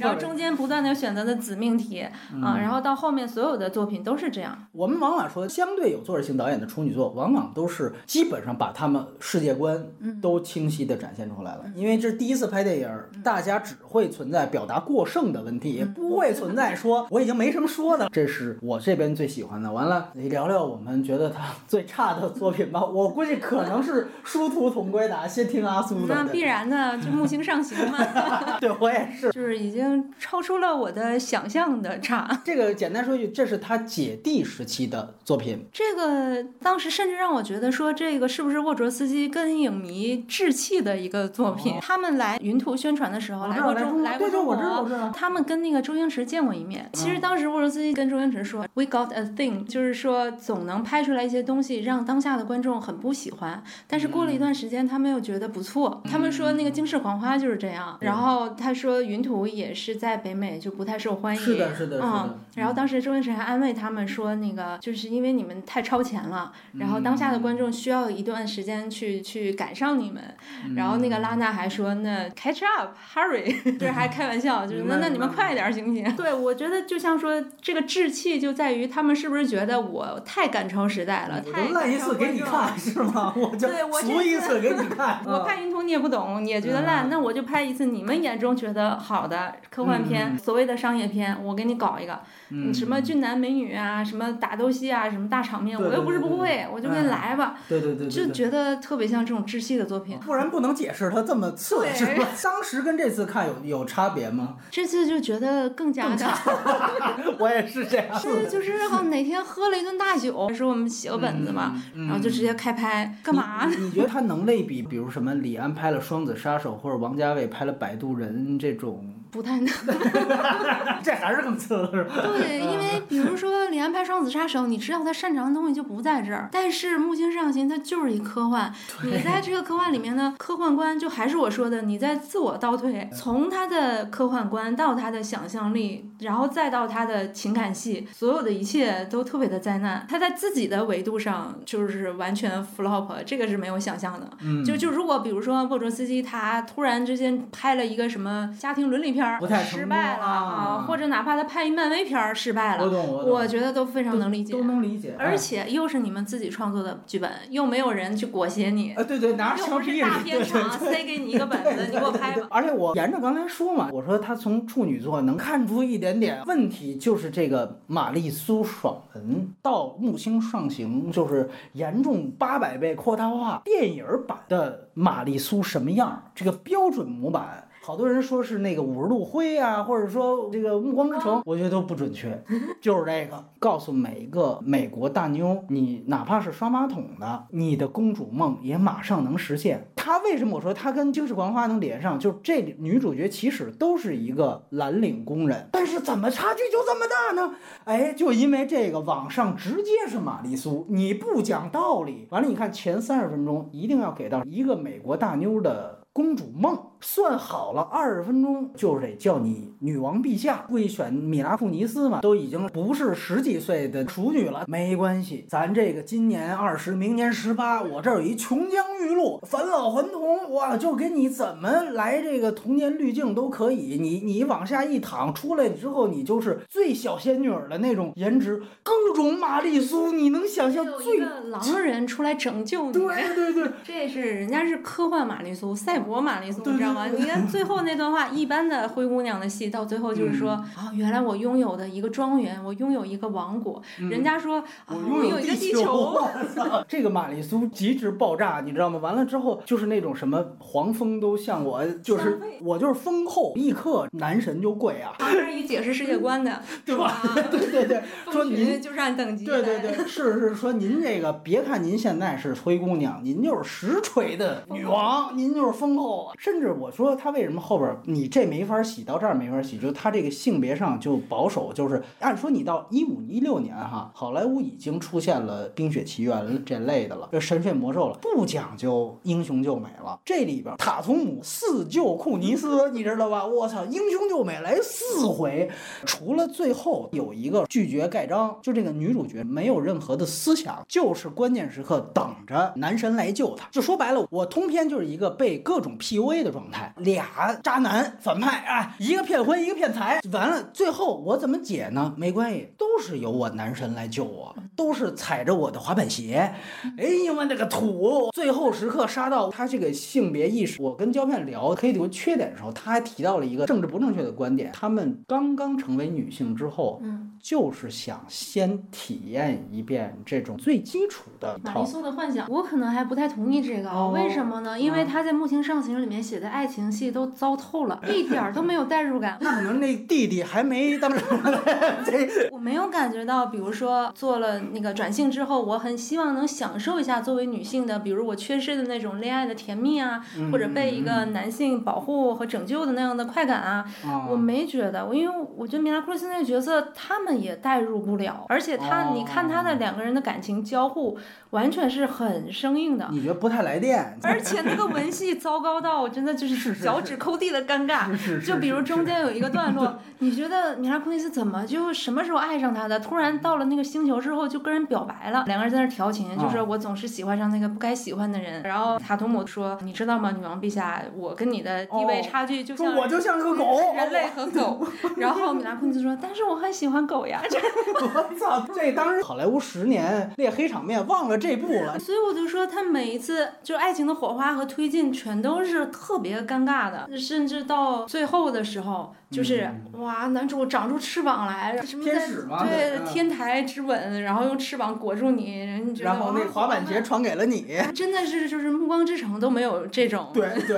然后中间不断的选择的子命题啊，然后到后面所有的作品都是这样。我们往往说，相对有作者性导演的处女作，往往都是基本上把他们世界观都清晰的展现出来了。因为这是第一次拍电影，大家只会存在表达过剩的问题，不会存在说 我已经没什么说的。这是我这边最喜欢的。完了，你聊聊我们觉得他 最差的作品吧。我估计可能是殊途同归的，先听阿苏的。那必然的。就木星上行嘛，对我也是，就是已经超出了我的想象的差。这个简单说一句，这是他姐弟时期的作品。这个当时甚至让我觉得说，这个是不是沃卓斯基跟影迷置气的一个作品？他们来云图宣传的时候，来过中来过中国，他们跟那个周星驰见过一面。其实当时沃卓斯基跟周星驰说，We got a thing，就是说总能拍出来一些东西，让当下的观众很不喜欢。但是过了一段时间，他们又觉得不错。他们说那个惊世狂花就是这样，然后他说云图也是在北美就不太受欢迎，是的，是的，嗯，然后当时周星驰还安慰他们说，那个就是因为你们太超前了，然后当下的观众需要一段时间去去赶上你们，然后那个拉娜还说那 catch up，hurry，就是还开玩笑，就是那那你们快点行不行？对，我觉得就像说这个志气就在于他们是不是觉得我太赶超时代了，太烂一次给你看是吗？我就俗一次给你看，我看云图你也不懂，你也觉得烂，那。那我就拍一次你们眼中觉得好的科幻片，所谓的商业片，我给你搞一个，什么俊男美女啊，什么打斗戏啊，什么大场面，我又不是不会，我就给你来吧。对对对，就觉得特别像这种窒息的作品。不然不能解释他这么次，是？当时跟这次看有有差别吗？这次就觉得更加的。我也是这样。是就是好 哪天喝了一顿大酒，说我们写个本子嘛，然后就直接开拍，干嘛？你觉得他能类比，比如什么李安拍了《双子杀杀手》或者？王家卫拍了《摆渡人》这种。不太能 这还是更次的，是吧？对，因为比如说李安拍《双子杀手》，你知道他擅长的东西就不在这儿。但是《木星上行》它就是一科幻，你在这个科幻里面的，科幻观就还是我说的，你在自我倒退，从他的科幻观到他的想象力，然后再到他的情感戏，所有的一切都特别的灾难。他在自己的维度上就是完全 flop，这个是没有想象的。嗯，就就如果比如说沃卓斯基他突然之间拍了一个什么家庭伦理片。失败了啊，或者哪怕他拍一漫威片儿失败了，我觉得都非常能理解，都能理解。而且又是你们自己创作的剧本，又没有人去裹挟你。啊，对对，拿又不是大片场塞给你一个本子，你给我拍吧。而且我沿着刚才说嘛，我说他从处女座能看出一点点问题，就是这个玛丽苏爽文到木星上行，就是严重八百倍扩大化电影版的玛丽苏什么样？这个标准模板。好多人说是那个五十度灰啊，或者说这个暮光之城，我觉得都不准确，就是这个告诉每一个美国大妞，你哪怕是刷马桶的，你的公主梦也马上能实现。她为什么我说她跟惊世狂花能连上？就是这女主角其实都是一个蓝领工人，但是怎么差距就这么大呢？哎，就因为这个网上直接是玛丽苏，你不讲道理。完了，你看前三十分钟一定要给到一个美国大妞的公主梦。算好了，二十分钟就得叫你女王陛下。故意选米拉库尼斯嘛，都已经不是十几岁的熟女了，没关系，咱这个今年二十，明年十八，我这儿有一琼浆玉露，返老还童，哇，就给你怎么来这个童年滤镜都可以。你 你往下一躺，出来之后，你就是最小仙女的那种颜值，各种玛丽苏，你能想象最狼人出来拯救你？对对对，这是人家是科幻玛丽苏，赛博玛丽苏，道吗？你看最后那段话，一般的灰姑娘的戏到最后就是说啊，原来我拥有的一个庄园，我拥有一个王国。人家说啊，我有一个地球。这个玛丽苏极致爆炸，你知道吗？完了之后就是那种什么黄蜂都向我，就是我就是蜂后，立刻男神就跪啊。这是一解释世界观的，对吧？对对对，说您就是按等级。对对对，是是说您这个，别看您现在是灰姑娘，您就是实锤的女王，您就是蜂后。甚至我说。他为什么后边你这没法洗，到这儿没法洗？就他这个性别上就保守，就是按说你到一五一六年哈，好莱坞已经出现了《冰雪奇缘》这类的了，这神圣魔兽了，不讲究英雄救美了。这里边塔图姆四救库尼斯，你知道吧？我操，英雄救美来四回，除了最后有一个拒绝盖章，就这个女主角没有任何的思想，就是关键时刻等着男神来救她。就说白了，我通篇就是一个被各种 PUA 的状态。俩渣男反派啊，一个骗婚，一个骗财，完了，最后我怎么解呢？没关系，都是由我男神来救我，都是踩着我的滑板鞋。哎呀妈，那个土！最后时刻杀到他这个性别意识。我跟胶片聊黑帝国缺点的时候，他还提到了一个政治不正确的观点：他们刚刚成为女性之后，嗯，就是想先体验一遍这种最基础的玛丽苏的幻想。我可能还不太同意这个，哦为什么呢？因为他在《木星上行》里面写的爱情。戏都糟透了，一点儿都没有代入感。那可能那弟弟还没当时，我没有感觉到，比如说做了那个转性之后，我很希望能享受一下作为女性的，比如我缺失的那种恋爱的甜蜜啊，或者被一个男性保护和拯救的那样的快感啊。我没觉得，我因为我觉得米拉库斯那个角色，他们也代入不了，而且他，你看他的两个人的感情交互，完全是很生硬的。你觉得不太来电？而且那个文戏糟糕到我真的就是。脚趾抠地的尴尬，就比如中间有一个段落，你觉得米拉库尼斯怎么就什么时候爱上他的？突然到了那个星球之后就跟人表白了，两个人在那调情，就是我总是喜欢上那个不该喜欢的人。然后塔图姆说：“你知道吗，女王陛下，我跟你的地位差距就像我就像个狗，人类和狗。”然后米拉库尼斯说：“但是我很喜欢狗呀。”我操，这当时好莱坞十年列黑场面，忘了这部了。所以我就说，他每一次就爱情的火花和推进，全都是特别尴尬。的，甚至到最后的时候。就是哇，男主长出翅膀来，什么在对天台之吻，然后用翅膀裹住你，然后那滑板鞋传给了你，真的是就是暮光之城都没有这种。对对。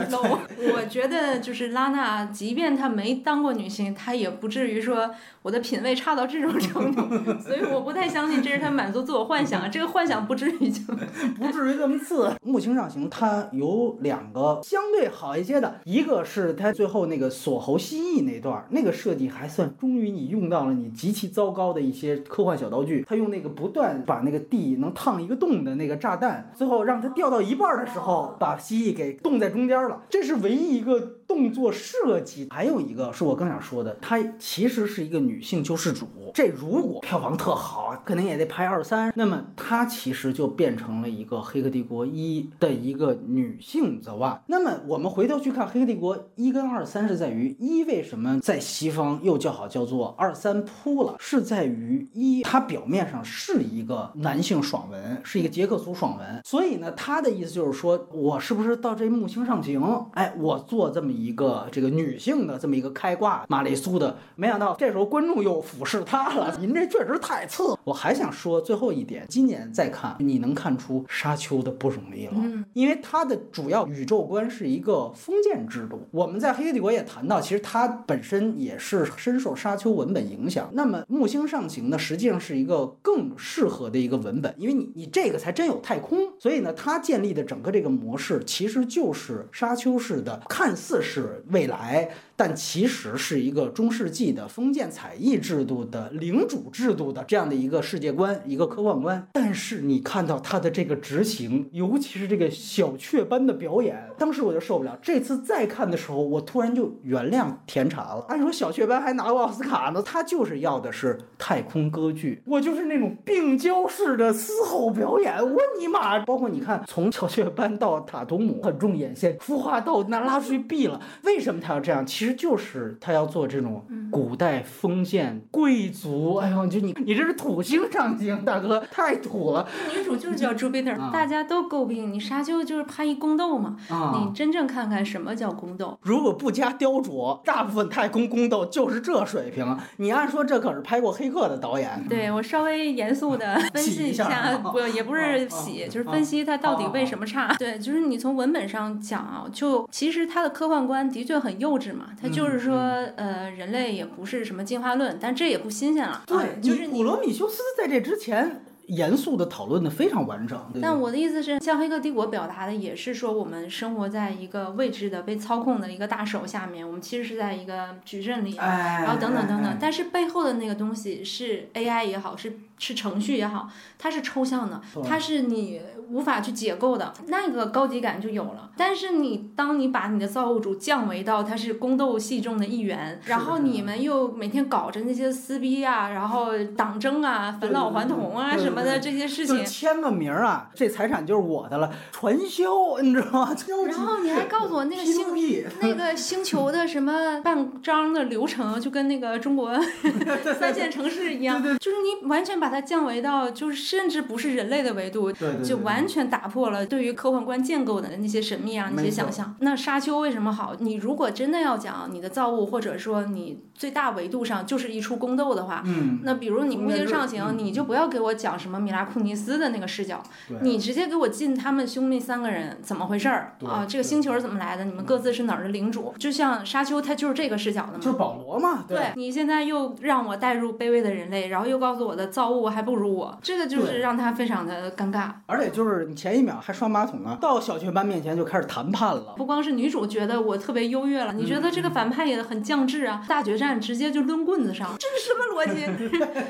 我觉得就是拉娜，即便她没当过女性，她也不至于说我的品味差到这种程度，所以我不太相信这是她满足自我幻想，这个幻想不至于就 不至于这么次。木星上行它有两个相对好一些的，一个是它最后那个锁喉蜥蜴那。一段那个设计还算，终于你用到了你极其糟糕的一些科幻小道具。他用那个不断把那个地能烫一个洞的那个炸弹，最后让它掉到一半的时候，把蜥蜴给冻在中间了。这是唯一一个。动作设计还有一个是我更想说的，她其实是一个女性救世主。这如果票房特好，可能也得拍二三。那么她其实就变成了一个《黑客帝国一》的一个女性 The One。那么我们回头去看《黑客帝国一》跟二三，是在于一为什么在西方又叫好叫座，二三扑了，是在于一它表面上是一个男性爽文，是一个杰克苏爽文。所以呢，他的意思就是说我是不是到这木星上行？哎，我做这么。一个这个女性的这么一个开挂玛丽苏的，没想到这时候观众又俯视她了。您这确实太次。我还想说最后一点，今年再看，你能看出沙丘的不容易了，嗯，因为它的主要宇宙观是一个封建制度。我们在《黑客帝国》也谈到，其实它本身也是深受沙丘文本影响。那么《木星上行》呢，实际上是一个更适合的一个文本，因为你你这个才真有太空，所以呢，它建立的整个这个模式其实就是沙丘式的，看似是未来。但其实是一个中世纪的封建采邑制度的领主制度的这样的一个世界观，一个科幻观。但是你看到他的这个执行，尤其是这个小雀斑的表演，当时我就受不了。这次再看的时候，我突然就原谅甜茶了。按说小雀斑还拿过奥斯卡呢，他就是要的是太空歌剧，我就是那种病娇式的嘶吼表演。我尼玛！包括你看，从小雀斑到塔图姆，很重眼线，孵化到那拉出去毙了。为什么他要这样？其实。就是他要做这种古代封建贵族，哎呦，就你你这是土星上京，大哥 太土了。女主就是叫朱贝特，大家都诟病你沙丘就是拍一宫斗嘛。你真正看看什么叫宫斗？如果不加雕琢，大部分太空宫斗就是这水平。你按说这可是拍过《黑客》的导演。对我稍微严肃的分析一下，不也不是洗，就是分析他到底为什么差。对，就是你从文本上讲啊，就其实他的科幻观的确很幼稚嘛。他就是说，呃，人类也不是什么进化论，但这也不新鲜了。对，就是古罗米修斯在这之前。严肃的讨论的非常完整。但我的意思是，像《黑客帝国》表达的也是说，我们生活在一个未知的、被操控的一个大手下面，我们其实是在一个矩阵里，然后等等等等。但是背后的那个东西是 AI 也好，是是程序也好，它是抽象的，它是你无法去解构的，那个高级感就有了。但是你当你把你的造物主降维到他是宫斗戏中的一员，然后你们又每天搞着那些撕逼啊，然后党争啊、返老还童啊什么。的这些事情，签个名啊，这财产就是我的了，传销，你知道吗？然后你还告诉我那个星 那个星球的什么办章的流程，就跟那个中国 三线城市一样，就是你完全把它降维到，就是甚至不是人类的维度，就完全打破了对于科幻观建构的那些神秘啊那些想象。那沙丘为什么好？你如果真的要讲你的造物，或者说你最大维度上就是一出宫斗的话，嗯，那比如你木星上行，你就不要给我讲什么。什么米拉库尼斯的那个视角，你直接给我进他们兄妹三个人怎么回事儿啊？这个星球是怎么来的？你们各自是哪儿的领主？就像沙丘，它就是这个视角的嘛。就是保罗嘛。对，你现在又让我带入卑微的人类，然后又告诉我的造物还不如我，这个就是让他非常的尴尬。而且就是你前一秒还刷马桶呢，到小雀斑面前就开始谈判了。不光是女主觉得我特别优越了，你觉得这个反派也很降智啊？大决战直接就抡棍子上，这是什么逻辑？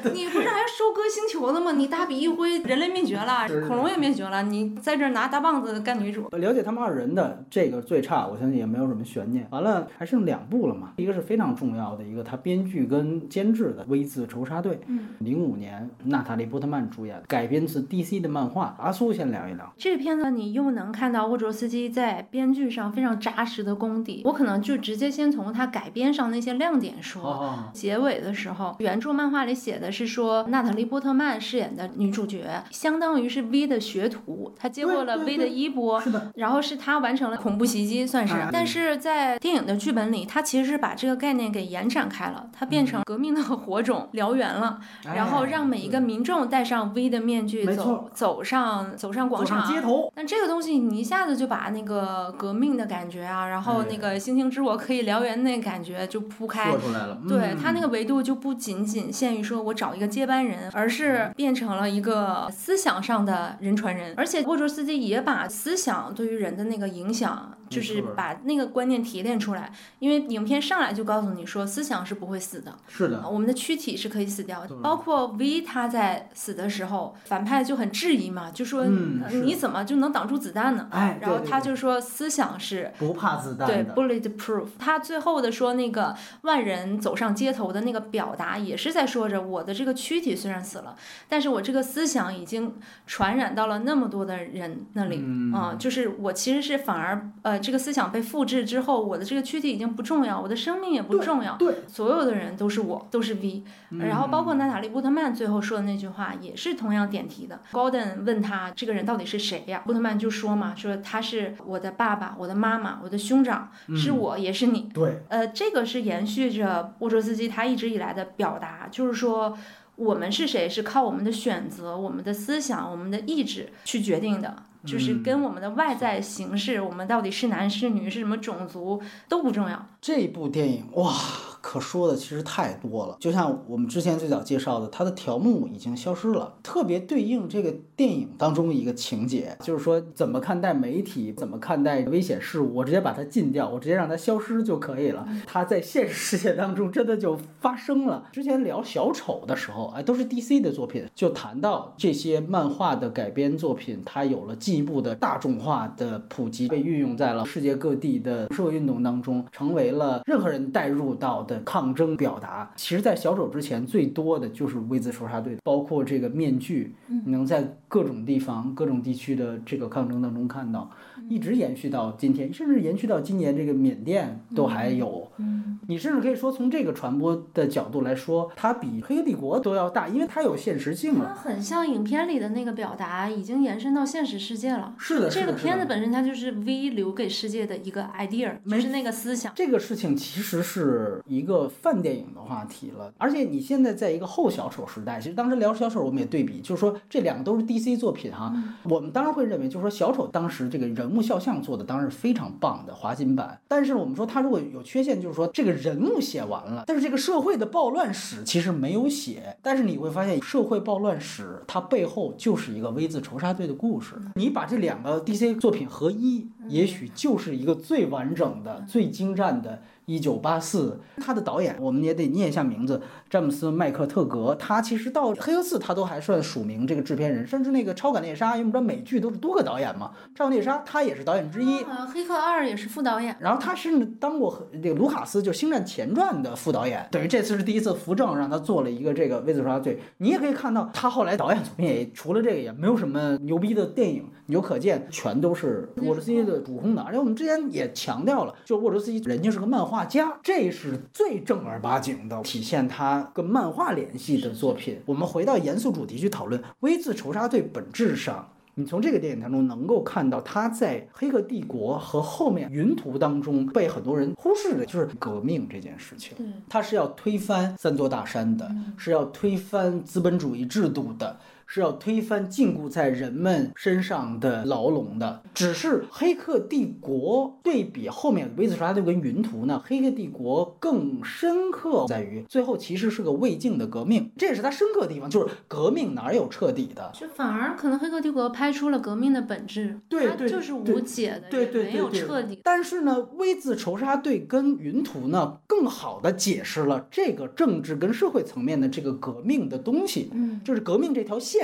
你不是还收割星球的吗？你大笔一挥，人类。灭绝了，恐龙也灭绝了，你在这拿大棒子干女主。了解他们二人的这个最差，我相信也没有什么悬念。完了，还剩两部了嘛？一个是非常重要的一个，他编剧跟监制的《V 字仇杀队》，嗯，零五年娜塔莉波特曼主演，改编自 DC 的漫画。阿苏先聊一聊这个片子，你又能看到沃卓斯基在编剧上非常扎实的功底。我可能就直接先从他改编上那些亮点说。结尾的时候，原著漫画里写的是说，娜塔莉波特曼饰演的女主角。相当于是 V 的学徒，她接过了 V 的衣钵，然后是她完成了恐怖袭击，算是。但是在电影的剧本里，她其实是把这个概念给延展开了，它变成革命的火种燎原了，然后让每一个民众戴上 V 的面具，走走上走上广场。街头。但这个东西你一下子就把那个革命的感觉啊，然后那个星星之火可以燎原那感觉就铺开，说出来了。对他那个维度就不仅仅限于说我找一个接班人，而是变成了一个。思想上的人传人，而且沃卓斯基也把思想对于人的那个影响，就是把那个观念提炼出来。因为影片上来就告诉你说，思想是不会死的。是的，我们的躯体是可以死掉。包括 V 他在死的时候，反派就很质疑嘛，就说你怎么就能挡住子弹呢？哎，然后他就说思想是不怕子弹对，bullet proof。他最后的说那个万人走上街头的那个表达，也是在说着我的这个躯体虽然死了，但是我这个思想已经。传染到了那么多的人那里啊，就是我其实是反而呃，这个思想被复制之后，我的这个躯体已经不重要，我的生命也不重要，对，所有的人都是我，都是 V。然后包括娜塔莉波特曼最后说的那句话也是同样点题的。Gordon 问他这个人到底是谁呀？波特曼就说嘛，说他是我的爸爸，我的妈妈，我的兄长，是我也是你。对，呃，这个是延续着沃卓斯基他一直以来的表达，就是说。我们是谁是靠我们的选择、我们的思想、我们的意志去决定的，就是跟我们的外在形式，我们到底是男是女、是什么种族都不重要。这部电影哇。可说的其实太多了，就像我们之前最早介绍的，它的条目已经消失了，特别对应这个电影当中一个情节，就是说怎么看待媒体，怎么看待危险事物，我直接把它禁掉，我直接让它消失就可以了。它在现实世界当中真的就发生了。之前聊小丑的时候，哎，都是 DC 的作品，就谈到这些漫画的改编作品，它有了进一步的大众化的普及，被运用在了世界各地的社会运动当中，成为了任何人带入到。的抗争表达，其实，在小丑之前最多的就是 V 字仇杀队，包括这个面具，你能在各种地方、各种地区的这个抗争当中看到，一直延续到今天，甚至延续到今年这个缅甸都还有。你甚至可以说，从这个传播的角度来说，它比《黑客帝国》都要大，因为它有现实性了。它很像影片里的那个表达，已经延伸到现实世界了。是的，这个片子本身它就是 V 留给世界的一个 idea，就是那个思想。这个事情其实是一个泛电影的话题了，而且你现在在一个后小丑时代，其实当时聊小丑，我们也对比，就是说这两个都是 DC 作品哈。我们当然会认为，就是说小丑当时这个人物肖像做的当然是非常棒的华金版，但是我们说他如果有缺陷，就是说这个人物写完。完了，但是这个社会的暴乱史其实没有写，但是你会发现社会暴乱史它背后就是一个 V 字仇杀队的故事。你把这两个 DC 作品合一，也许就是一个最完整的、最精湛的。一九八四，他的导演我们也得念一下名字，詹姆斯·麦克特格。他其实到《黑客四》他都还算署名这个制片人，甚至那个《超感猎杀》，因为我们知道美剧都是多个导演嘛，《超感猎杀》他也是导演之一。呃《黑客二》也是副导演。然后他甚至当过这个卢卡斯就《星战前传》的副导演，等于这次是第一次扶正，让他做了一个这个《微子杀罪》。你也可以看到，他后来导演作品也除了这个也没有什么牛逼的电影，你就可见全都是沃卓斯基的主控的。而且我们之前也强调了，就沃卓斯基人家是个漫画家，这。是最正儿八经的体现他跟漫画联系的作品。我们回到严肃主题去讨论《V 字仇杀队》，本质上，你从这个电影当中能够看到他在《黑客帝国》和后面《云图》当中被很多人忽视的，就是革命这件事情。他是要推翻三座大山的，是要推翻资本主义制度的。是要推翻禁锢在人们身上的牢笼的。只是《黑客帝国》对比后面《微子杀队》跟《云图》呢，《黑客帝国》更深刻在于最后其实是个未竟的革命，这也是它深刻的地方。就是革命哪有彻底的？就反而可能《黑客帝国》拍出了革命的本质，对对，就是无解的，对对，没有彻底。但是呢，《V 字仇杀队》跟《云图》呢，更好的解释了这个政治跟社会层面的这个革命的东西，嗯，就是革命这条线。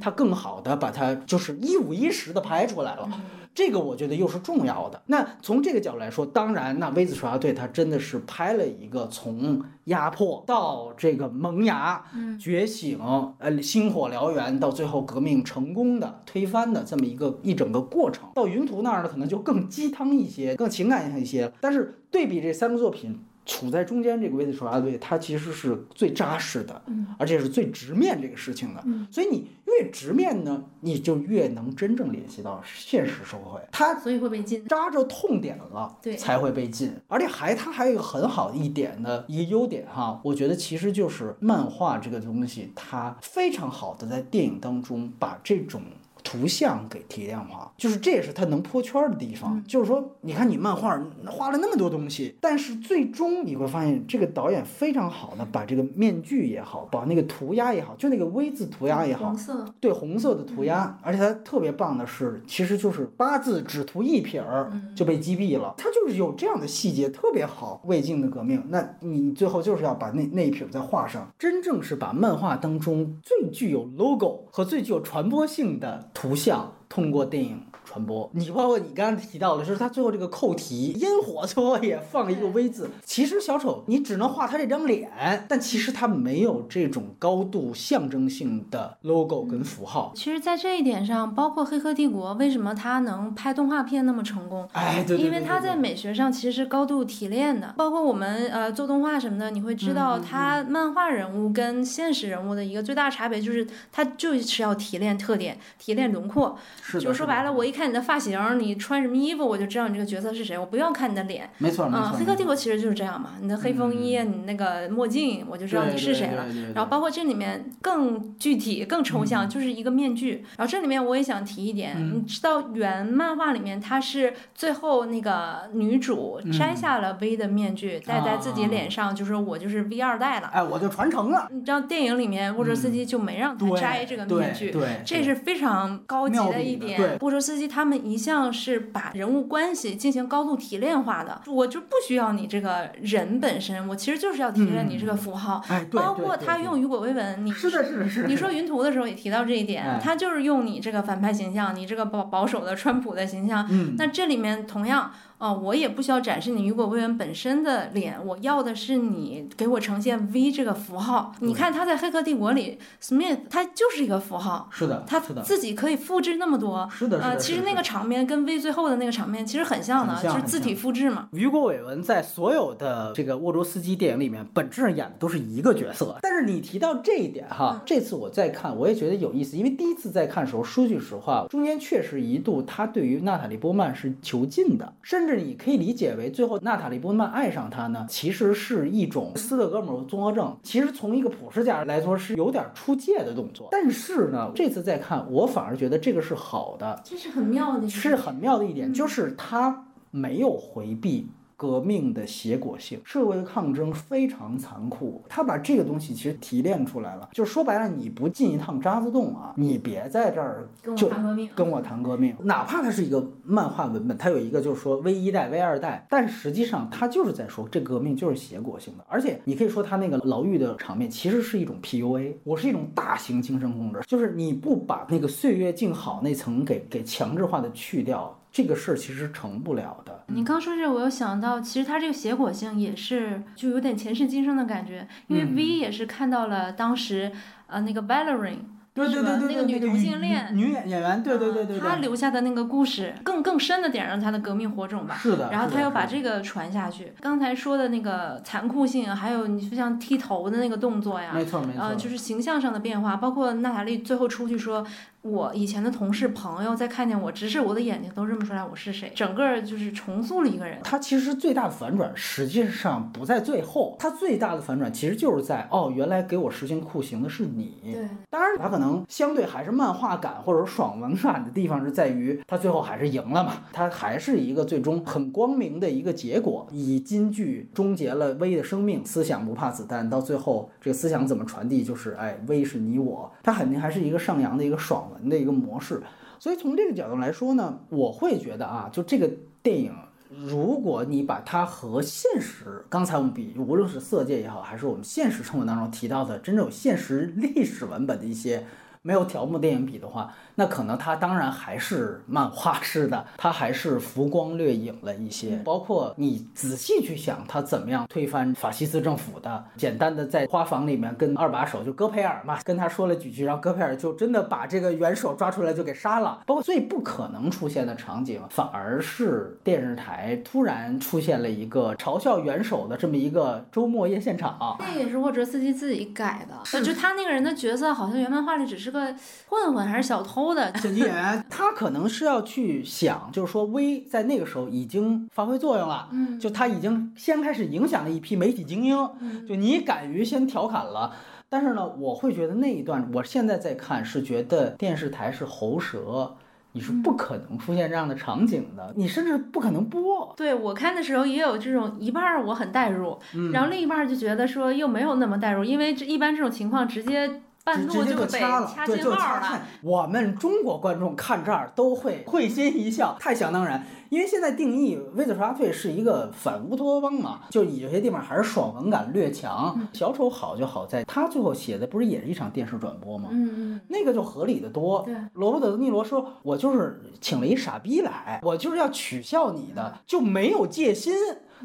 它更好的把它就是一五一十的拍出来了，这个我觉得又是重要的。那从这个角度来说，当然，那微子手下队它真的是拍了一个从压迫到这个萌芽、觉醒，呃，星火燎原，到最后革命成功的推翻的这么一个一整个过程。到云图那儿呢，可能就更鸡汤一些，更情感性一些。但是对比这三个作品。处在中间这个位置，手下队他其实是最扎实的，而且是最直面这个事情的。所以你越直面呢，你就越能真正联系到现实社会。他所以会被禁，扎着痛点了，对，才会被禁。而且还它还有一个很好一点的一个优点哈，我觉得其实就是漫画这个东西，它非常好的在电影当中把这种。图像给提炼化，就是这也是它能破圈的地方。就是说，你看你漫画画了那么多东西，但是最终你会发现，这个导演非常好的把这个面具也好，把那个涂鸦也好，就那个 V 字涂鸦也好，红色，对红色的涂鸦，而且它特别棒的是，其实就是八字只涂一撇儿就被击毙了。它就是有这样的细节，特别好。魏晋的革命，那你最后就是要把那那一撇再画上，真正是把漫画当中最具有 logo 和最具有传播性的。图像通过电影。传播，你包括你刚刚提到的，就是他最后这个扣题，烟火最后也放一个 V 字。其实小丑你只能画他这张脸，但其实他没有这种高度象征性的 logo 跟符号。其实，在这一点上，包括《黑客帝国》，为什么他能拍动画片那么成功？哎，对，因为他在美学上其实是高度提炼的。包括我们呃做动画什么的，你会知道，他漫画人物跟现实人物的一个最大差别就是，他就是要提炼特点、提炼轮廓。是的，就是说白了，我一看你的发型，你穿什么衣服，我就知道你这个角色是谁。我不要看你的脸。没错没啊，错。黑客帝国其实就是这样嘛，你的黑风衣，你那个墨镜，我就知道你是谁了。然后包括这里面更具体、更抽象，就是一个面具。然后这里面我也想提一点，你知道原漫画里面它是最后那个女主摘下了 V 的面具，戴在自己脸上，就说我就是 V 二代了。哎，我就传承了。你知道电影里面沃卓斯基就没让他摘这个面具，对，这是非常高级的一点。沃卓斯基他们一向是把人物关系进行高度提炼化的，我就不需要你这个人本身，我其实就是要提炼你这个符号。哎，包括他用雨果维文，你是的，是的，是的。你说云图的时候也提到这一点，他就是用你这个反派形象，你这个保保守的川普的形象。嗯，那这里面同样。哦，我也不需要展示你雨果威文本身的脸，我要的是你给我呈现 V 这个符号。你看他在《黑客帝国》里，Smith 他就是一个符号，是的，他自己可以复制那么多，是的，呃，其实那个场面跟 V 最后的那个场面其实很像的，就是字体复制嘛。雨果韦文在所有的这个沃卓斯基电影里面，本质上演的都是一个角色。但是你提到这一点哈，这次我再看，我也觉得有意思，因为第一次在看的时候，说句实话，中间确实一度他对于娜塔莉波曼是囚禁的，甚至你可以理解。为最后娜塔莉波曼爱上他呢，其实是一种斯德哥尔摩综合症。其实从一个普世价值来说，是有点出界的动作。但是呢，这次再看，我反而觉得这个是好的，这是很妙的，是很妙的一点，就是他没有回避。革命的结果性，社会的抗争非常残酷。他把这个东西其实提炼出来了，就是说白了，你不进一趟渣滓洞啊，你别在这儿就跟我谈革命。哪怕它是一个漫画文本，它有一个就是说 V 一代、V 二代，但实际上它就是在说这革命就是结果性的。而且你可以说他那个牢狱的场面其实是一种 PUA，我是一种大型精神控制，就是你不把那个岁月静好那层给给强制化的去掉。这个事儿其实成不了的。你刚说这，我又想到，其实它这个结果性也是，就有点前世今生的感觉。因为 V 也是看到了当时，呃，那个 Valerie。对对对对，那个女同性恋女演演员，对对对对，她留下的那个故事更更深的点让她的革命火种吧。是的。然后她又把这个传下去。刚才说的那个残酷性，还有你就像剃头的那个动作呀，没错没错，呃，就是形象上的变化，包括娜塔莉最后出去说。我以前的同事朋友在看见我，直视我的眼睛都认不出来我是谁，整个就是重塑了一个人。他其实最大的反转实际上不在最后，他最大的反转其实就是在哦，原来给我实行酷刑的是你。对，当然他可能相对还是漫画感或者爽文感的地方是在于他最后还是赢了嘛，他还是一个最终很光明的一个结果，以金句终结了威的生命，思想不怕子弹，到最后这个思想怎么传递，就是哎，威是你我，他肯定还是一个上扬的一个爽。的一个模式，所以从这个角度来说呢，我会觉得啊，就这个电影，如果你把它和现实，刚才我们比，无论是色戒也好，还是我们现实生活当中提到的真正有现实历史文本的一些没有条目电影比的话。那可能它当然还是漫画式的，它还是浮光掠影了一些。包括你仔细去想，它怎么样推翻法西斯政府的？简单的在花房里面跟二把手就戈培尔嘛，跟他说了几句，然后戈培尔就真的把这个元首抓出来就给杀了。包括最不可能出现的场景，反而是电视台突然出现了一个嘲笑元首的这么一个周末夜现场。那也是沃哲斯基自己改的，就他那个人的角色好像原漫画里只是个混混还是小偷。剪辑演员，他可能是要去想，就是说威在那个时候已经发挥作用了，嗯，就他已经先开始影响了一批媒体精英，嗯就你敢于先调侃了。但是呢，我会觉得那一段，我现在在看是觉得电视台是喉舌，你是不可能出现这样的场景的，你甚至不可能播。对我看的时候也有这种一半儿我很代入，然后另一半儿就觉得说又没有那么代入，因为这一般这种情况直接。直接就掐了，对，就掐了。我们中国观众看这儿都会会心一笑，太想当然。因为现在定义《威子杀队》是一个反乌托邦嘛，就有些地方还是爽文感略强。小丑好就好在他最后写的不是也是一场电视转播吗？嗯嗯，那个就合理的多。对，罗伯特·德尼罗说：“我就是请了一傻逼来，我就是要取笑你的，就没有戒心。”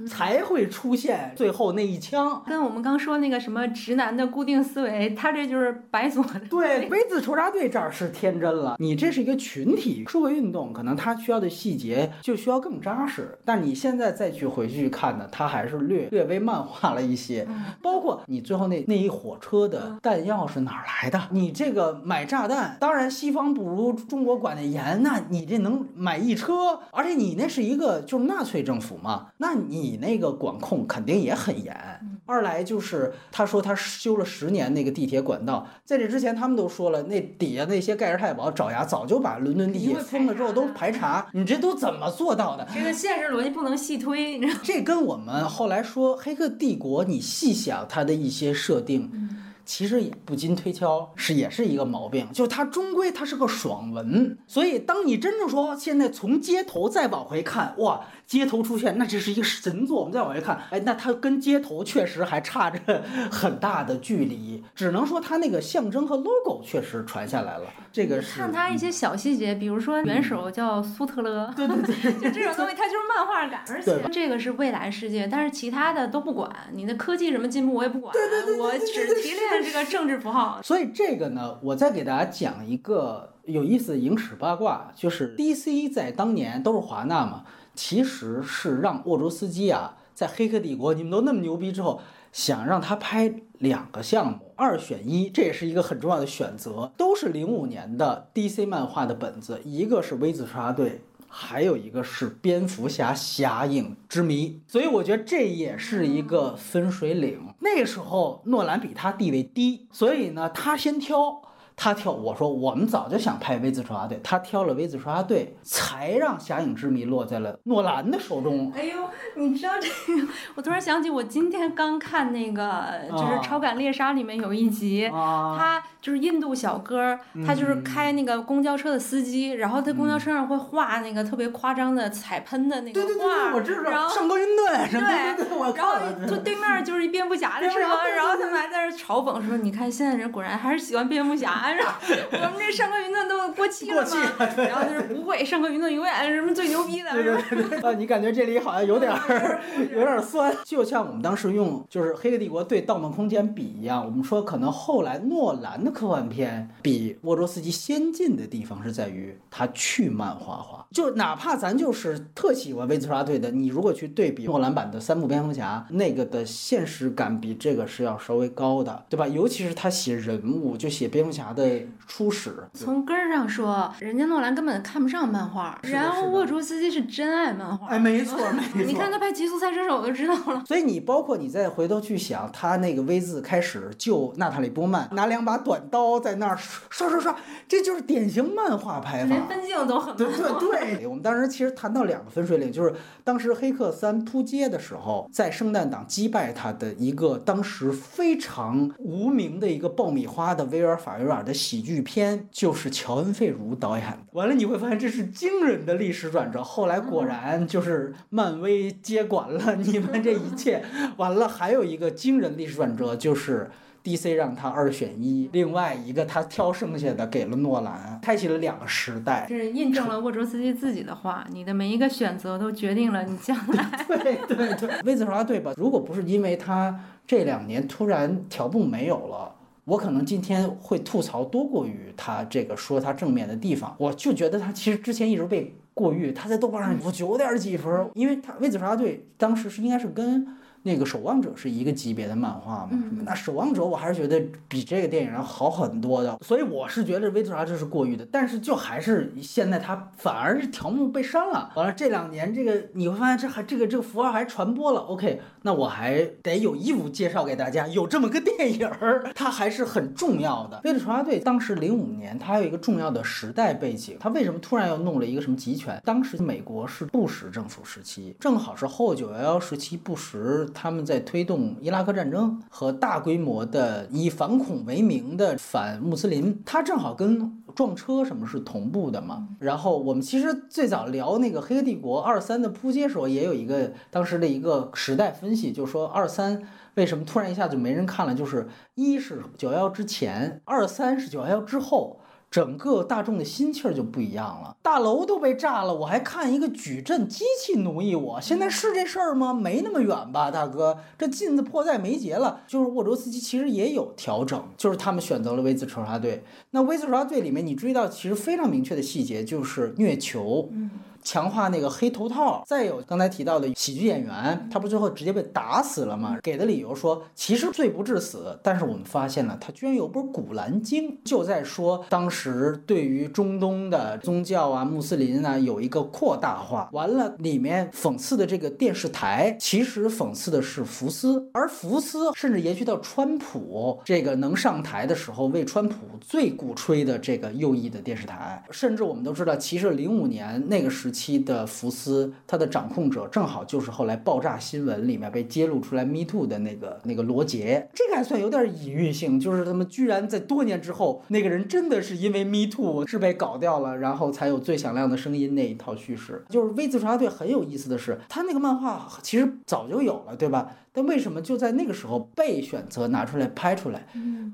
才会出现最后那一枪。跟我们刚说那个什么直男的固定思维，他这就是白左的。对，V 字仇杀队这儿是天真了。你这是一个群体社会运动，可能他需要的细节就需要更扎实。但你现在再去回去看呢，他还是略略微漫画了一些。包括你最后那那一火车的弹药是哪儿来的？你这个买炸弹，当然西方不如中国管得严，那你这能买一车？而且你那是一个就是纳粹政府嘛，那你那个管控肯定也很严。二来就是他说他修了十年那个地铁管道，在这之前他们都说了，那底下那些盖世太保爪牙早就把伦敦地铁封了之后都排查，你这都怎么做到的？这个现实逻辑不能细推，你知道？这跟我们后来说《黑客帝国》，你细想它的一些设定。其实也不禁推敲，是也是一个毛病，就它终归它是个爽文，所以当你真正说现在从街头再往回看，哇，街头出现，那这是一个神作。我们再往回看，哎，那它跟街头确实还差着很大的距离，只能说它那个象征和 logo 确实传下来了。这个是看它一些小细节，比如说元首叫苏特勒，对对对，就这种东西它就是漫画感，而且这个是未来世界，但是其他的都不管，你的科技什么进步我也不管，我只提炼。这个政治符号，所以这个呢，我再给大家讲一个有意思的影史八卦，就是 DC 在当年都是华纳嘛，其实是让沃卓斯基啊，在《黑客帝国》你们都那么牛逼之后，想让他拍两个项目，二选一，这也是一个很重要的选择，都是零五年的 DC 漫画的本子，一个是 V 字仇杀队。还有一个是蝙蝠侠侠影之谜，所以我觉得这也是一个分水岭。那个时候诺兰比他地位低，所以呢，他先挑。他挑我说我们早就想拍字仇杀队，他挑了字仇杀队，才让侠影之谜落在了诺兰的手中。哎呦，你知道这个？我突然想起，我今天刚看那个，就是《超感猎杀》里面有一集，他就是印度小哥，他就是开那个公交车的司机，然后在公交车上会画那个特别夸张的彩喷的那个画，然后上高云顿，对对对，然后就对面就是一蝙蝠侠的是吗？然后他们还在那嘲讽说：“你看现在人果然还是喜欢蝙蝠侠。”我们这上课云顿都过气了吗？然后就是不会，上课云顿永远是什么最牛逼的。对对对。啊，你感觉这里好像有点儿有点酸，就像我们当时用就是《黑客帝国》对《盗梦空间》比一样，我们说可能后来诺兰的科幻片比沃卓斯基先进的地方是在于他去漫画化。就哪怕咱就是特喜欢威兹拉队的，你如果去对比诺兰版的三部蝙蝠侠，那个的现实感比这个是要稍微高的，对吧？尤其是他写人物，就写蝙蝠侠的。初始从根儿上说，人家诺兰根本看不上漫画，然后沃卓斯基是真爱漫画。哎，没错，没 错。你看他拍《极速赛车手》就知道了。所以你包括你再回头去想，他那个 V 字开始救娜塔莉波曼，拿两把短刀在那儿刷刷刷，这就是典型漫画拍法。连分镜都很对对对。我们当时其实谈到两个分水岭，就是当时《黑客三》扑街的时候，在圣诞档击败他的一个当时非常无名的一个爆米花的威尔法维尔的喜剧。片就是乔恩·费如导演的，完了你会发现这是惊人的历史转折。后来果然就是漫威接管了你们这一切，完了还有一个惊人历史转折就是 DC 让他二选一，另外一个他挑剩下的给了诺兰，开启了两个时代。这是印证了沃卓斯基自己的话：你的每一个选择都决定了你将来。对 对对，威兹说对吧？如果不是因为他这两年突然条目没有了。我可能今天会吐槽多过于他这个说他正面的地方，我就觉得他其实之前一直被过誉，他在豆瓣上有九点几分，因为他《威子杀队》当时是应该是跟。那个守望者是一个级别的漫画嘛？那守望者我还是觉得比这个电影要好很多的，所以我是觉得威特查这是过誉的，但是就还是现在他反而是条目被删了。完了这两年这个你会发现这还这个这个符号还传播了。OK，那我还得有义务介绍给大家，有这么个电影儿，它还是很重要的。威特查队当时零五年，它有一个重要的时代背景，它为什么突然要弄了一个什么集权？当时美国是布什政府时期，正好是后九幺幺时期，布什。他们在推动伊拉克战争和大规模的以反恐为名的反穆斯林，他正好跟撞车什么是同步的嘛。然后我们其实最早聊那个《黑客帝国》二三的扑街时候，也有一个当时的一个时代分析，就是说二三为什么突然一下就没人看了，就是一是九幺幺之前，二三是九幺幺之后。整个大众的心气儿就不一样了。大楼都被炸了，我还看一个矩阵机器奴役我，现在是这事儿吗？没那么远吧，大哥，这镜子迫在眉睫了。就是沃卓斯基其实也有调整，就是他们选择了 V 字仇杀队。那 V 字仇杀队里面，你注意到其实非常明确的细节，就是虐囚。强化那个黑头套，再有刚才提到的喜剧演员，他不最后直接被打死了吗？给的理由说，其实罪不至死，但是我们发现了他居然有本《古兰经》，就在说当时对于中东的宗教啊、穆斯林啊有一个扩大化。完了，里面讽刺的这个电视台，其实讽刺的是福斯，而福斯甚至延续到川普这个能上台的时候，为川普最鼓吹的这个右翼的电视台，甚至我们都知道，其实零五年那个时。期的福斯，他的掌控者正好就是后来爆炸新闻里面被揭露出来 Me Too 的那个那个罗杰，这个还算有点隐喻性，就是他们居然在多年之后，那个人真的是因为 Me Too 是被搞掉了，然后才有最响亮的声音那一套叙事。就是 V 字仇杀队很有意思的是，他那个漫画其实早就有了，对吧？但为什么就在那个时候被选择拿出来拍出来？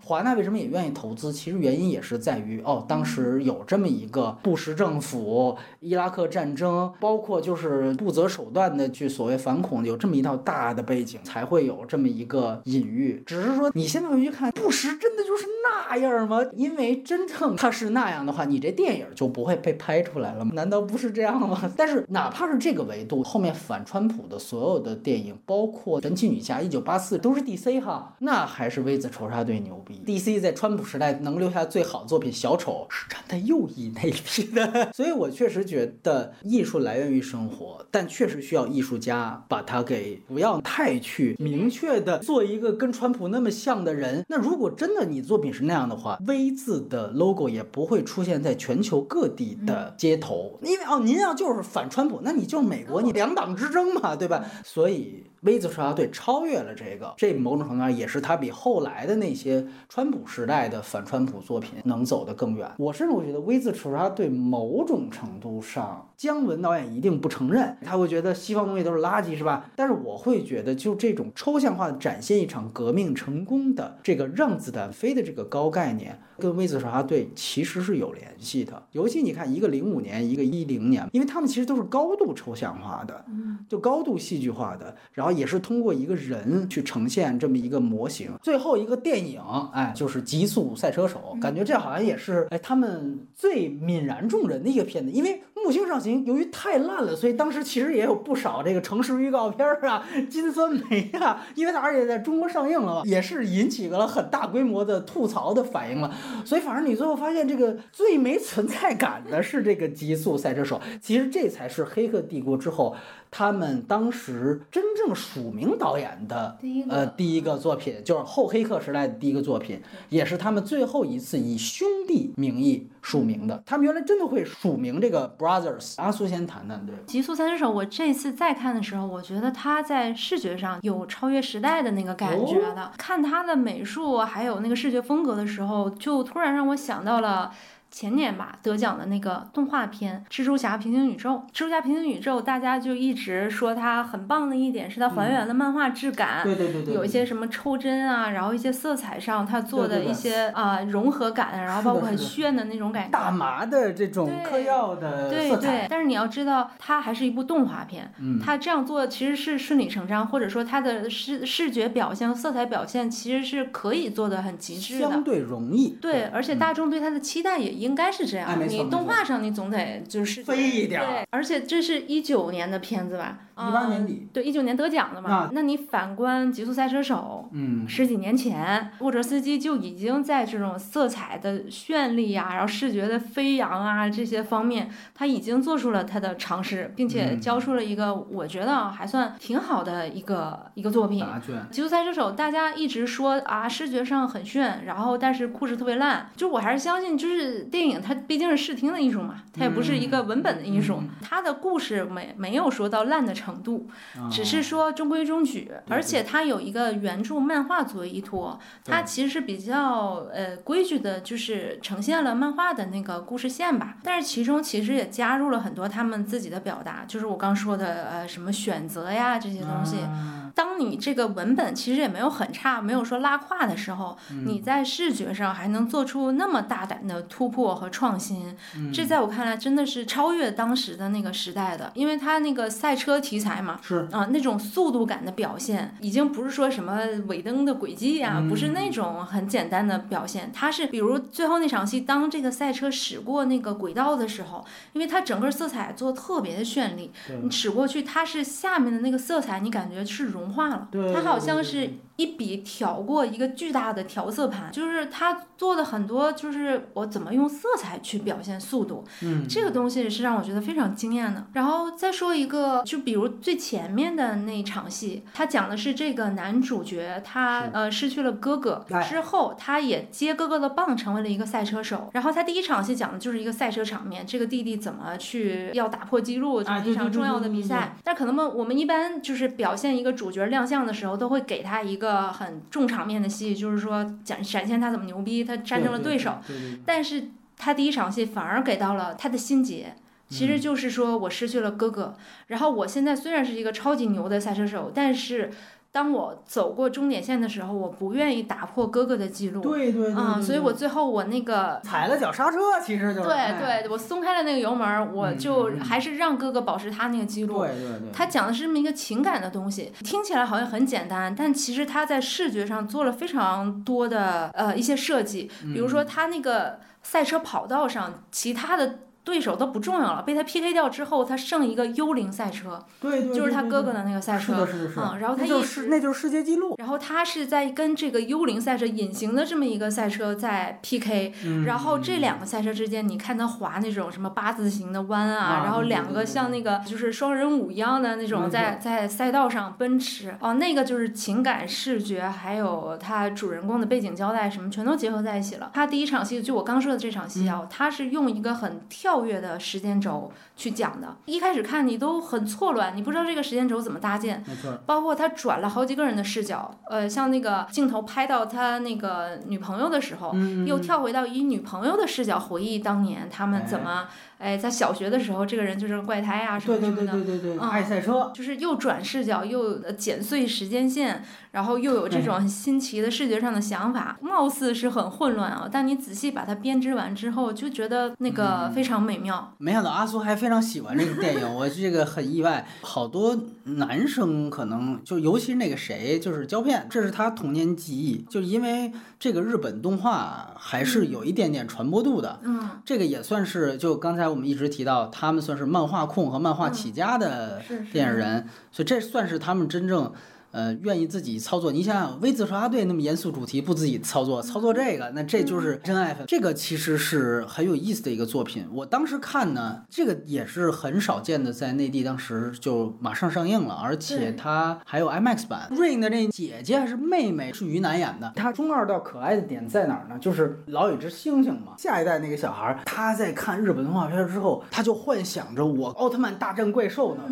华纳为什么也愿意投资？其实原因也是在于，哦，当时有这么一个布什政府、伊拉克战争，包括就是不择手段的去所谓反恐，有这么一套大的背景，才会有这么一个隐喻。只是说你现在回去看，布什真的就是那样吗？因为真正他是那样的话，你这电影就不会被拍出来了吗？难道不是这样吗？但是哪怕是这个维度，后面反川普的所有的电影，包括神奇。女侠一九八四都是 DC 哈，那还是 V 字仇杀队牛逼。DC 在川普时代能留下最好作品，小丑是站在右翼那一批的。所以我确实觉得艺术来源于生活，但确实需要艺术家把它给不要太去明确的做一个跟川普那么像的人。那如果真的你作品是那样的话，V 字的 logo 也不会出现在全球各地的街头，因为哦，您要就是反川普，那你就是美国，你两党之争嘛，对吧？所以。V 字仇杀队超越了这个，这某种程度上也是他比后来的那些川普时代的反川普作品能走得更远。我甚至我觉得 V 字仇杀队某种程度上，姜文导演一定不承认，他会觉得西方东西都是垃圾，是吧？但是我会觉得，就这种抽象化的展现一场革命成功的这个让子弹飞的这个高概念。跟 V 字仇杀队其实是有联系的，尤其你看一个零五年，一个一零年，因为他们其实都是高度抽象化的，就高度戏剧化的，然后也是通过一个人去呈现这么一个模型。最后一个电影，哎，就是《极速赛车手》，感觉这好像也是哎他们最泯然众人的一个片子，因为。木星上行由于太烂了，所以当时其实也有不少这个城市预告片啊、金酸梅啊，因为它而且在中国上映了，也是引起了很大规模的吐槽的反应了。所以反正你最后发现，这个最没存在感的是这个《极速赛车手》，其实这才是《黑客帝国》之后。他们当时真正署名导演的呃第一个作品，就是后黑客时代的第一个作品，也是他们最后一次以兄弟名义署名的。他们原来真的会署名这个 brothers。阿苏先谈谈，对《极速三选手》，我这次再看的时候，我觉得他在视觉上有超越时代的那个感觉了。看他的美术还有那个视觉风格的时候，就突然让我想到了。前年吧得奖的那个动画片《蜘蛛侠：平行宇宙》，蜘蛛侠平行宇宙，大家就一直说它很棒的一点是它还原了漫画质感，对对对对，有一些什么抽帧啊，然后一些色彩上它做的一些啊融合感，然后包括很炫的那种感觉，大麻的这种嗑药的。对对，但是你要知道，它还是一部动画片，嗯，它这样做其实是顺理成章，或者说它的视视觉表现、色彩表现其实是可以做的很极致的，相对容易。对，而且大众对它的期待也。应该是这样，你动画上你总得就是飞一点，对，而且这是一九年的片子吧。一八年底，对一九年得奖的嘛？那你反观《极速赛车手》，嗯，十几年前，沃哲斯基就已经在这种色彩的绚丽啊，然后视觉的飞扬啊这些方面，他已经做出了他的尝试，并且交出了一个我觉得还算挺好的一个一个作品。《极速赛车手》，大家一直说啊，视觉上很炫，然后但是故事特别烂。就我还是相信，就是电影它毕竟是视听的艺术嘛，它也不是一个文本的艺术，它的故事没没有说到烂的程。程度，只是说中规中矩，而且它有一个原著漫画作为依托，它其实是比较呃规矩的，就是呈现了漫画的那个故事线吧。但是其中其实也加入了很多他们自己的表达，就是我刚说的呃什么选择呀这些东西。样。当你这个文本其实也没有很差，没有说拉胯的时候，嗯。你在视觉上还能做出那么大胆的突破和创新，嗯。这在我看来真的是超越当时的那个时代的，因为它那个赛车题材嘛。是。啊，那种速度感的表现，已经不是说什么尾灯的轨迹呀、不是那种很简单的表现，它是比如最后那场戏，当这个赛车驶过那个轨道的时候，因为它整个色彩做的特别的绚丽，你驶过去，它是下面的那个色彩，你感觉是融化了，对它好像是一笔挑过一个巨大的调色盘，就是他做的很多，就是我怎么用色彩去表现速度，嗯，这个东西是让我觉得非常惊艳的。然后再说一个，就比如最前面的那场戏，他讲的是这个男主角他呃失去了哥哥哎之后，他也接哥哥的棒，成为了一个赛车手。然后他第一场戏讲的就是一个赛车场面，这个弟弟怎么去要打破记录，这哎对对对么一场重要的比赛。但可能嘛，我们一般就是表现一个主角亮相的时候，都会给他一个很重场面的戏，就是说展展现他怎么牛逼，他战胜了对手。，对对对。但是他第一场戏反而给到了他的心结，其实就是说我失去了哥哥，然后我现在虽然是一个超级牛的赛车手，但是当我走过终点线的时候，我不愿意打破哥哥的记录。对对对所以我最后我那个。踩了脚刹车，其实就是对哎对，我松开了那个油门儿，我嗯就还是让哥哥保持他那个记录。对对对，他讲的是这么一个情感的东西，听起来好像很简单，但其实他在视觉上做了非常多的呃一些设计，比如说他那个赛车跑道上，其他的对手都不重要了，被他 PK 掉之后，他剩一个幽灵赛车，对对，就是他哥哥的那个赛车是的，，是的，是的嗯，然后他那就一直是那就是世界纪录，然后他是在跟这个幽灵赛车隐形的这么一个赛车在 PK，、嗯然后这两个赛车之间，你看他滑那种什么八字形的弯啊，啊然后两个像那个就是双人舞一样的那种在在赛道上奔驰，哦，那个就是情感、视觉，还有他主人公的背景交代什么全都结合在一起了。他第一场戏就我刚说的这场戏嗯啊，他是用一个很跳跃的时间轴去讲的，一开始看你都很错乱，你不知道这个时间轴怎么搭建。没错，包括他转了好几个人的视角，呃，像那个镜头拍到他那个女朋友的时候，嗯又跳回到以女朋友的视角回忆当年他们怎么，哎，在小学的时候，这个人就是个怪胎啊什么什么的。对对对，嗯爱赛车，就是又转视角，又呃剪碎时间线，然后又有这种很新奇的视觉上的想法，貌似是很混乱啊，但你仔细把它编织完之后，就觉得那个嗯非常美妙。没想到阿苏还非常喜欢这个电影，我这个很意外。好多男生可能就尤其是那个谁，就是胶片，这是他童年记忆，就因为这个日本动画还是有一点点传播度的。嗯，这个也算是，就刚才我们一直提到，他们算是漫画控和漫画起家的电影人，所以这算是他们真正。呃，愿意自己操作。你想想，微自杀队那么严肃主题，不自己操作，操作这个，那这就是真爱粉。这个其实是很有意思的一个作品。我当时看呢，这个也是很少见的，在内地当时就马上上映了，而且对它还有 IMAX 版。Rain 的那姐姐还是妹妹是于南演的。她中二到可爱的点在哪儿呢？就是老有一只猩猩嘛。下一代那个小孩儿，他在看日本动画片之后，他就幻想着我奥特曼大战怪兽呢。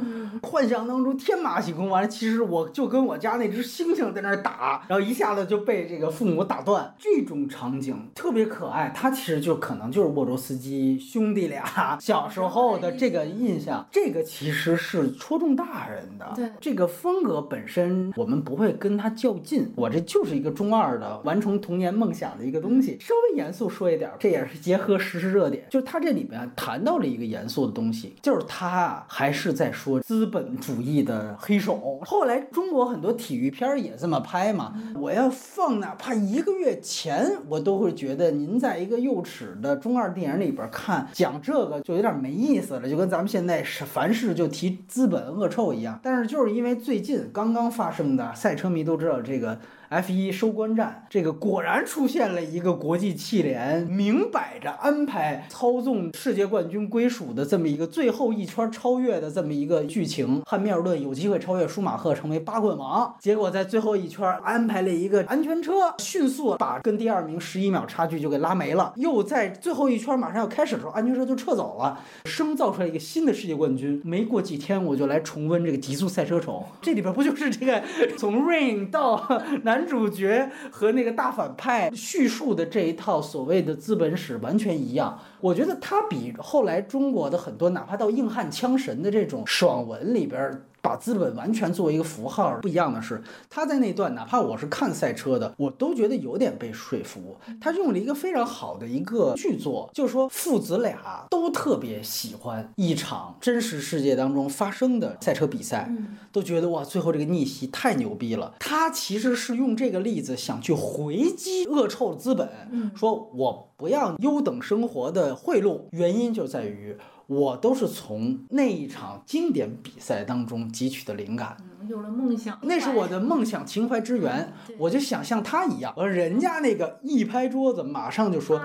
幻想当中天马行空，完了，其实我就跟我家那只猩猩在那儿打，然后一下子就被这个父母打断，这种场景特别可爱。它其实就可能就是沃卓斯基兄弟俩 小时候的这个印象，这个其实是戳中大人的。对这个风格本身，我们不会跟他较劲。我这就是一个中二的完成童年梦想的一个东西。稍微严肃说一点，这也是结合时事热点，就是他这里边谈到了一个严肃的东西，就是他啊还是在说资本主义的黑手。后来中国很很多体育片儿也这么拍嘛。我要放哪怕一个月前，我都会觉得您在一个幼齿的中二电影里边看讲这个就有点没意思了，就跟咱们现在是凡事就提资本恶臭一样。但是就是因为最近刚刚发生的，赛车迷都知道这个。F 一收官战，这个果然出现了一个国际汽联，明摆着安排操纵世界冠军归属的这么一个最后一圈超越的这么一个剧情。汉密尔顿有机会超越舒马赫成为八冠王，结果在最后一圈安排了一个安全车，迅速把跟第二名十一秒差距就给拉没了。又在最后一圈马上要开始的时候，安全车就撤走了，生造出来一个新的世界冠军。没过几天，我就来重温这个极速赛车手，这里边不就是这个从 Rain 到南男主角和那个大反派叙述的这一套所谓的资本史完全一样。我觉得他比后来中国的很多哪怕到硬汉枪神的这种爽文里边。把把资本完全作为一个符号。不一样的是，他在那段哪怕我是看赛车的，我都觉得有点被说服。他用了一个非常好的一个剧作，就是说父子俩都特别喜欢一场真实世界当中发生的赛车比赛，都觉得哇，最后这个逆袭太牛逼了。他其实是用这个例子想去回击恶臭资本，说我不要优等生活的贿赂，原因就在于。我都是从那一场经典比赛当中汲取的灵感，有了梦想，那是我的梦想情怀之源，我就想像他一样。而人家那个一拍桌子，马上就说，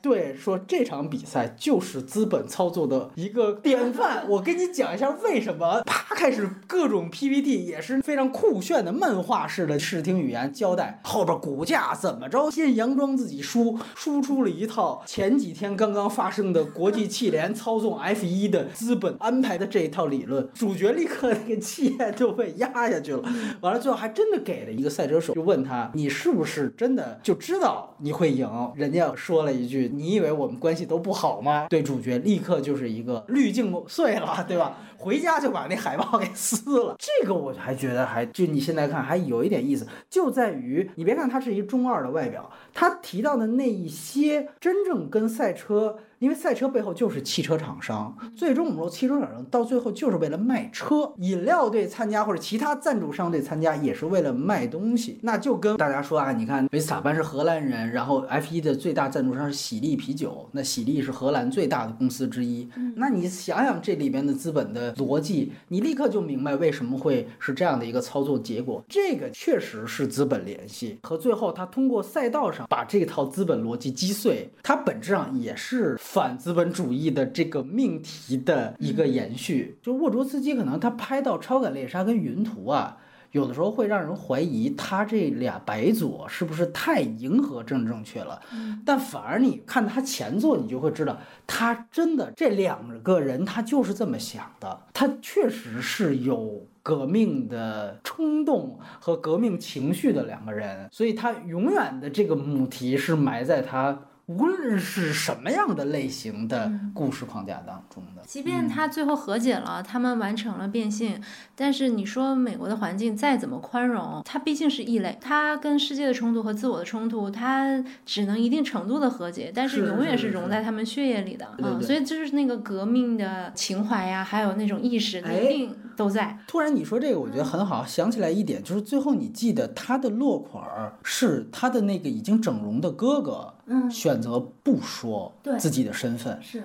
对，说这场比赛就是资本操作的一个典范。我跟你讲一下为什么，啪，开始各种 PPT 也是非常酷炫的漫画式的视听语言交代后边股价怎么着，先佯装自己输，输出了一套前几天刚刚发生的国际汽联操纵。F 一的资本安排的这一套理论，主角立刻那个气焰就被压下去了。完了，最后还真的给了一个赛车手，就问他：“你是不是真的就知道你会赢？”人家说了一句：“你以为我们关系都不好吗？”对，主角立刻就是一个滤镜碎了，对吧？回家就把那海报给撕了。这个我还觉得还就你现在看还有一点意思，就在于你别看他是一中二的外表，他提到的那一些真正跟赛车。因为赛车背后就是汽车厂商，最终我们说汽车厂商到最后就是为了卖车。饮料队参加或者其他赞助商队参加也是为了卖东西。那就跟大家说啊，你看维斯塔潘是荷兰人，然后 F1 的最大赞助商是喜力啤酒，那喜力是荷兰最大的公司之一。那你想想这里边的资本的逻辑，你立刻就明白为什么会是这样的一个操作结果。这个确实是资本联系和最后他通过赛道上把这套资本逻辑击碎，它本质上也是。反资本主义的这个命题的一个延续，就沃卓斯基可能他拍到《超感猎杀》跟《云图》啊，有的时候会让人怀疑他这俩白左是不是太迎合政治正确了。但反而你看他前作，你就会知道他真的这两个人他就是这么想的，他确实是有革命的冲动和革命情绪的两个人，所以他永远的这个母题是埋在他。无论是什么样的类型的故事框架当中的，即便他最后和解了，他们完成了变性，但是你说美国的环境再怎么宽容，它毕竟是异类，它跟世界的冲突和自我的冲突，它只能一定程度的和解，但是永远是融在他们血液里的。啊，所以就是那个革命的情怀呀，还有那种意识，一定都在。突然你说这个，我觉得很好，想起来一点，就是最后你记得他的落款是他的那个已经整容的哥哥。嗯，选择不说自己的身份是。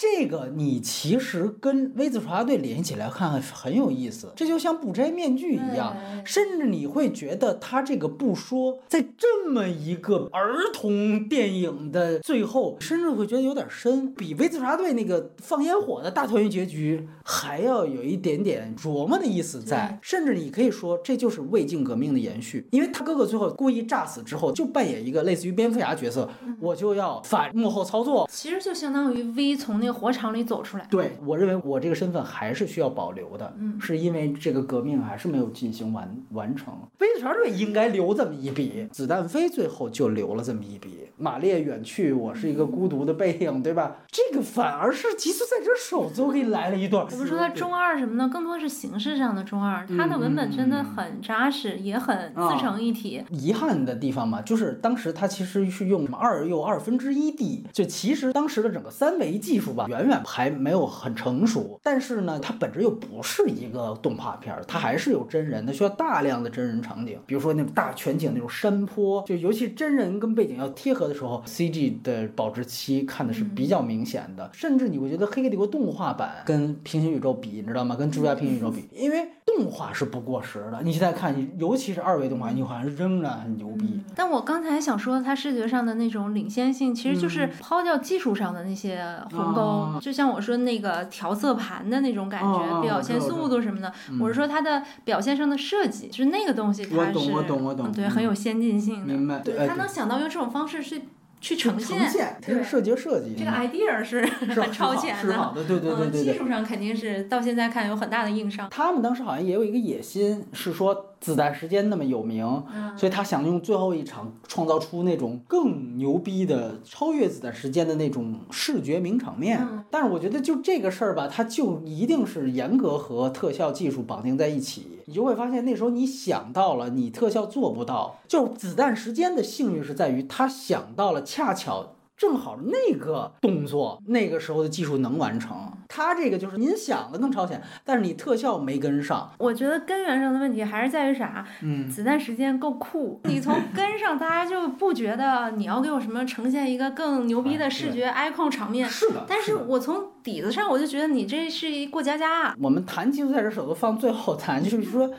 这个你其实跟 V 字刷队联系起来看很有意思，这就像不摘面具一样，甚至你会觉得他这个不说，在这么一个儿童电影的最后，甚至会觉得有点深，比 V 字刷队那个放烟火的大团圆结局还要有一点点琢磨的意思在，甚至你可以说这就是魏晋革命的延续，因为他哥哥最后故意炸死之后，就扮演一个类似于蝙蝠侠角色，我就要反幕后操作，其实就相当于 V 从那。火场里走出来，对我认为我这个身份还是需要保留的，嗯，是因为这个革命还是没有进行完完成。飞船队应该留这么一笔，子弹飞最后就留了这么一笔。马列远去，我是一个孤独的背影，对吧？这个反而是极速赛车手最后给你来了一段。我们说他中二什么呢？更多是形式上的中二，他的文本真的很扎实，也很自成一体。遗憾的地方嘛，就是当时他其实是用什么二又二分之一 D，就其实当时的整个三维技术吧。远远还没有很成熟，但是呢，它本质又不是一个动画片儿，它还是有真人，它需要大量的真人场景，比如说那种大全景那种山坡，就尤其真人跟背景要贴合的时候，CG 的保质期看的是比较明显的，甚至你会觉得《黑客帝国》动画版跟平行宇宙比，你知道吗？跟《蜘蛛侠：平行宇宙》比，因为动画是不过时的。你现在看，尤其是二维动画，你好像仍然很牛逼。但我刚才想说，它视觉上的那种领先性，其实就是抛掉技术上的那些鸿沟。就像我说那个调色盘的那种感觉，表现速度什么的，我是说它的表现上的设计，就是那个东西，它是，我懂我懂我懂，对，很有先进性的。明白，对，他能想到用这种方式去去呈现，它是设计设计。这个 idea 是很 超前的，是好的，对对对对。技术上肯定是到现在看有很大的硬伤。他们当时好像也有一个野心，是说。子弹时间那么有名，所以他想用最后一场创造出那种更牛逼的、超越子弹时间的那种视觉名场面。但是我觉得就这个事儿吧，它就一定是严格和特效技术绑定在一起，你就会发现那时候你想到了，你特效做不到。就子弹时间的幸运是在于他想到了，恰巧。正好那个动作，那个时候的技术能完成。他这个就是您想的更超前，但是你特效没跟上。我觉得根源上的问题还是在于啥？嗯，子弹时间够酷，你从根上大家就不觉得你要给我什么呈现一个更牛逼的视觉 icon 场面。是的。但是我从底子上我就觉得你这是一过家家。我们谈技术赛车手都放最后谈，就是说。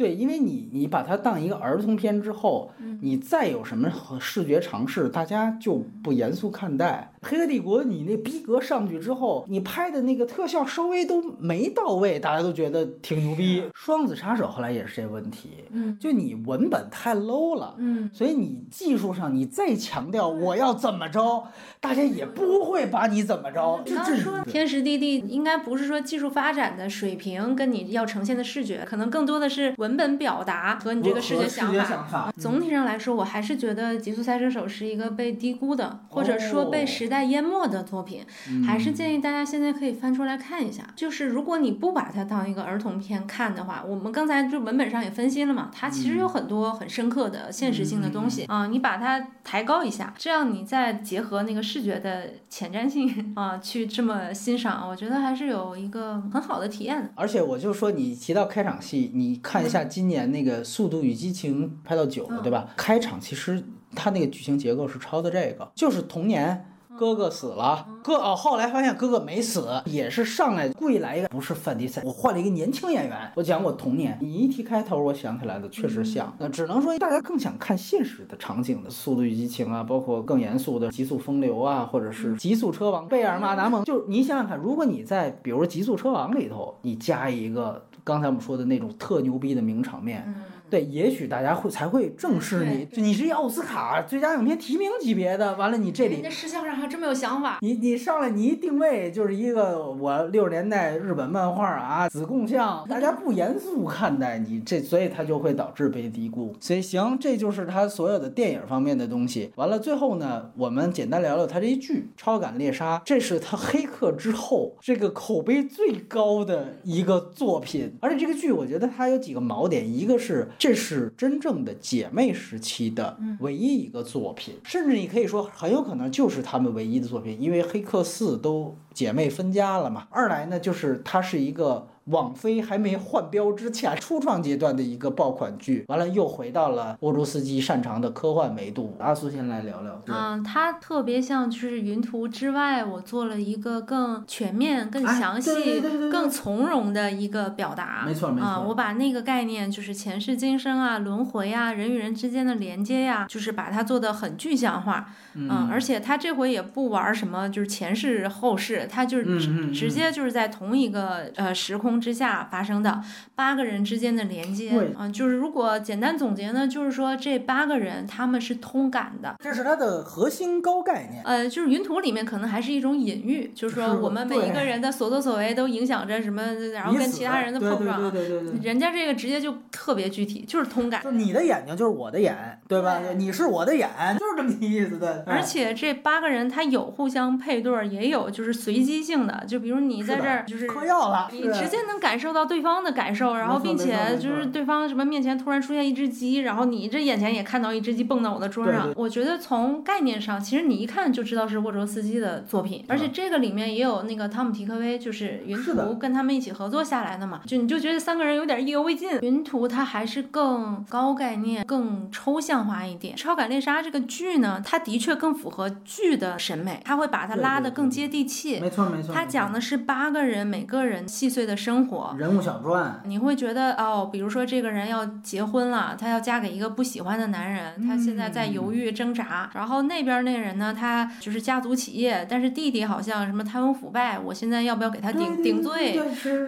对，因为你你把它当一个儿童片之后，你再有什么视觉尝试，大家就不严肃看待。黑客帝国你那逼格上去之后，你拍的那个特效稍微都没到位，大家都觉得挺牛逼。双子杀手后来也是这问题，嗯，就你文本太 low 了，嗯，所以你技术上你再强调我要怎么着，大家也不会把你怎么着。就说天时地利，应该不是说技术发展的水平跟你要呈现的视觉，可能更多的是文。文本表达和你这个视觉想法，总体上来说，我还是觉得《极速赛车手》是一个被低估的，或者说被时代淹没的作品。还是建议大家现在可以翻出来看一下。就是如果你不把它当一个儿童片看的话，我们刚才就文本上也分析了嘛，它其实有很多很深刻的现实性的东西啊。你把它抬高一下，这样你再结合那个视觉的前瞻性啊，去这么欣赏，我觉得还是有一个很好的体验的。而且我就说，你提到开场戏，你看一下。今年那个《速度与激情》拍到九了，对吧？开场其实它那个剧情结构是抄的这个，就是童年。哥哥死了，哥哦，后来发现哥哥没死，也是上来故意来一个，不是范迪塞，我换了一个年轻演员，我讲我童年。你一提开头，我想起来的确实像，那只能说大家更想看现实的场景的《速度与激情》啊，包括更严肃的《极速风流》啊，或者是《极速车王》贝尔马达蒙，就你想想看，如果你在比如说《极速车王》里头，你加一个刚才我们说的那种特牛逼的名场面。对，也许大家会才会正视你，就你是一奥斯卡最佳影片提名级别的，完了你这里人家视效上还这么有想法，你你上来你一定位就是一个我六十年代日本漫画啊子贡像，大家不严肃看待你这，所以它就会导致被低估。所以行，这就是他所有的电影方面的东西。完了最后呢，我们简单聊聊他这一剧《超感猎杀》，这是他黑客之后这个口碑最高的一个作品，而且这个剧我觉得它有几个锚点，一个是。这是真正的姐妹时期的唯一一个作品，甚至你可以说很有可能就是他们唯一的作品，因为《黑客四》都姐妹分家了嘛。二来呢，就是它是一个。网飞还没换标之前，初创阶段的一个爆款剧，完了又回到了沃卓斯基擅长的科幻维度。阿苏先来聊聊。嗯，它特别像就是云图之外，我做了一个更全面、更详细、更从容的一个表达。没错没错。啊，我把那个概念就是前世今生啊、轮回啊、人与人之间的连接呀，就是把它做的很具象化。嗯。而且他这回也不玩什么就是前世后世，他就是直直接就是在同一个呃时空。之下发生的八个人之间的连接，嗯，就是如果简单总结呢，就是说这八个人他们是通感的，这是它的核心高概念。呃，就是云图里面可能还是一种隐喻，就是说我们每一个人的所作所为都影响着什么，然后跟其他人的碰撞。对对对对对。人家这个直接就特别具体，就是通感。就你的眼睛就是我的眼，对吧？你是我的眼，就是这么意思的。而且这八个人他有互相配对，也有就是随机性的，就比如你在这儿就是嗑药了，你直接。能感受到对方的感受，然后并且就是对方什么面前突然出现一只鸡，然后你这眼前也看到一只鸡蹦到我的桌上。我觉得从概念上，其实你一看就知道是沃卓斯基的作品，而且这个里面也有那个汤姆提克威，就是云图跟他们一起合作下来的嘛，就你就觉得三个人有点意犹未尽。云图它还是更高概念、更抽象化一点。超感猎杀这个剧呢，它的确更符合剧的审美，它会把它拉得更接地气。没错没错。它讲的是八个人，每个人细碎的生。生活人物小传，你会觉得哦，比如说这个人要结婚了，她要嫁给一个不喜欢的男人，她现在在犹豫挣扎。然后那边那个人呢，他就是家族企业，但是弟弟好像什么贪污腐败，我现在要不要给他顶顶罪？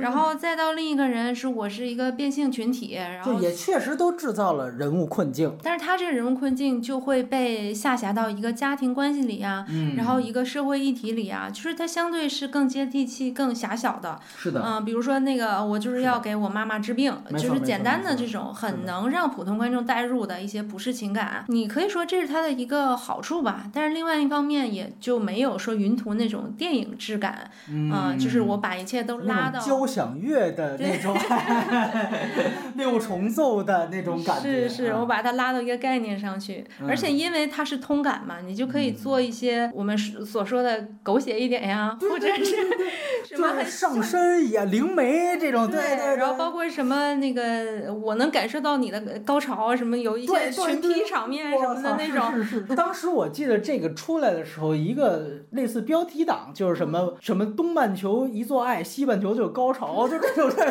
然后再到另一个人是我是一个变性群体，然后也确实都制造了人物困境。但是他这个人物困境就会被下辖到一个家庭关系里啊，然后一个社会议题里啊，就是他相对是更接地气、更狭小的。是的，嗯，比如说。说那个我就是要给我妈妈治病，就是简单的这种很能让普通观众代入的一些不适情感，你可以说这是它的一个好处吧。但是另外一方面也就没有说云图那种电影质感，嗯，就是我把一切都拉到交响乐的那种 六重奏的那种感觉，是是，啊我把它拉到一个概念上去，嗯而且因为它是通感嘛，你就可以做一些我们所所说的狗血一点呀，或者是什就么上身也灵媒这种，对对，然后包括什么那个，我能感受到你的高潮，什么有一些群对体场面什么的那种，是是是。当时我记得这个出来的时候，一个类似标题党，就是什么什么东半球一做爱，西半球就高潮，就这种，就是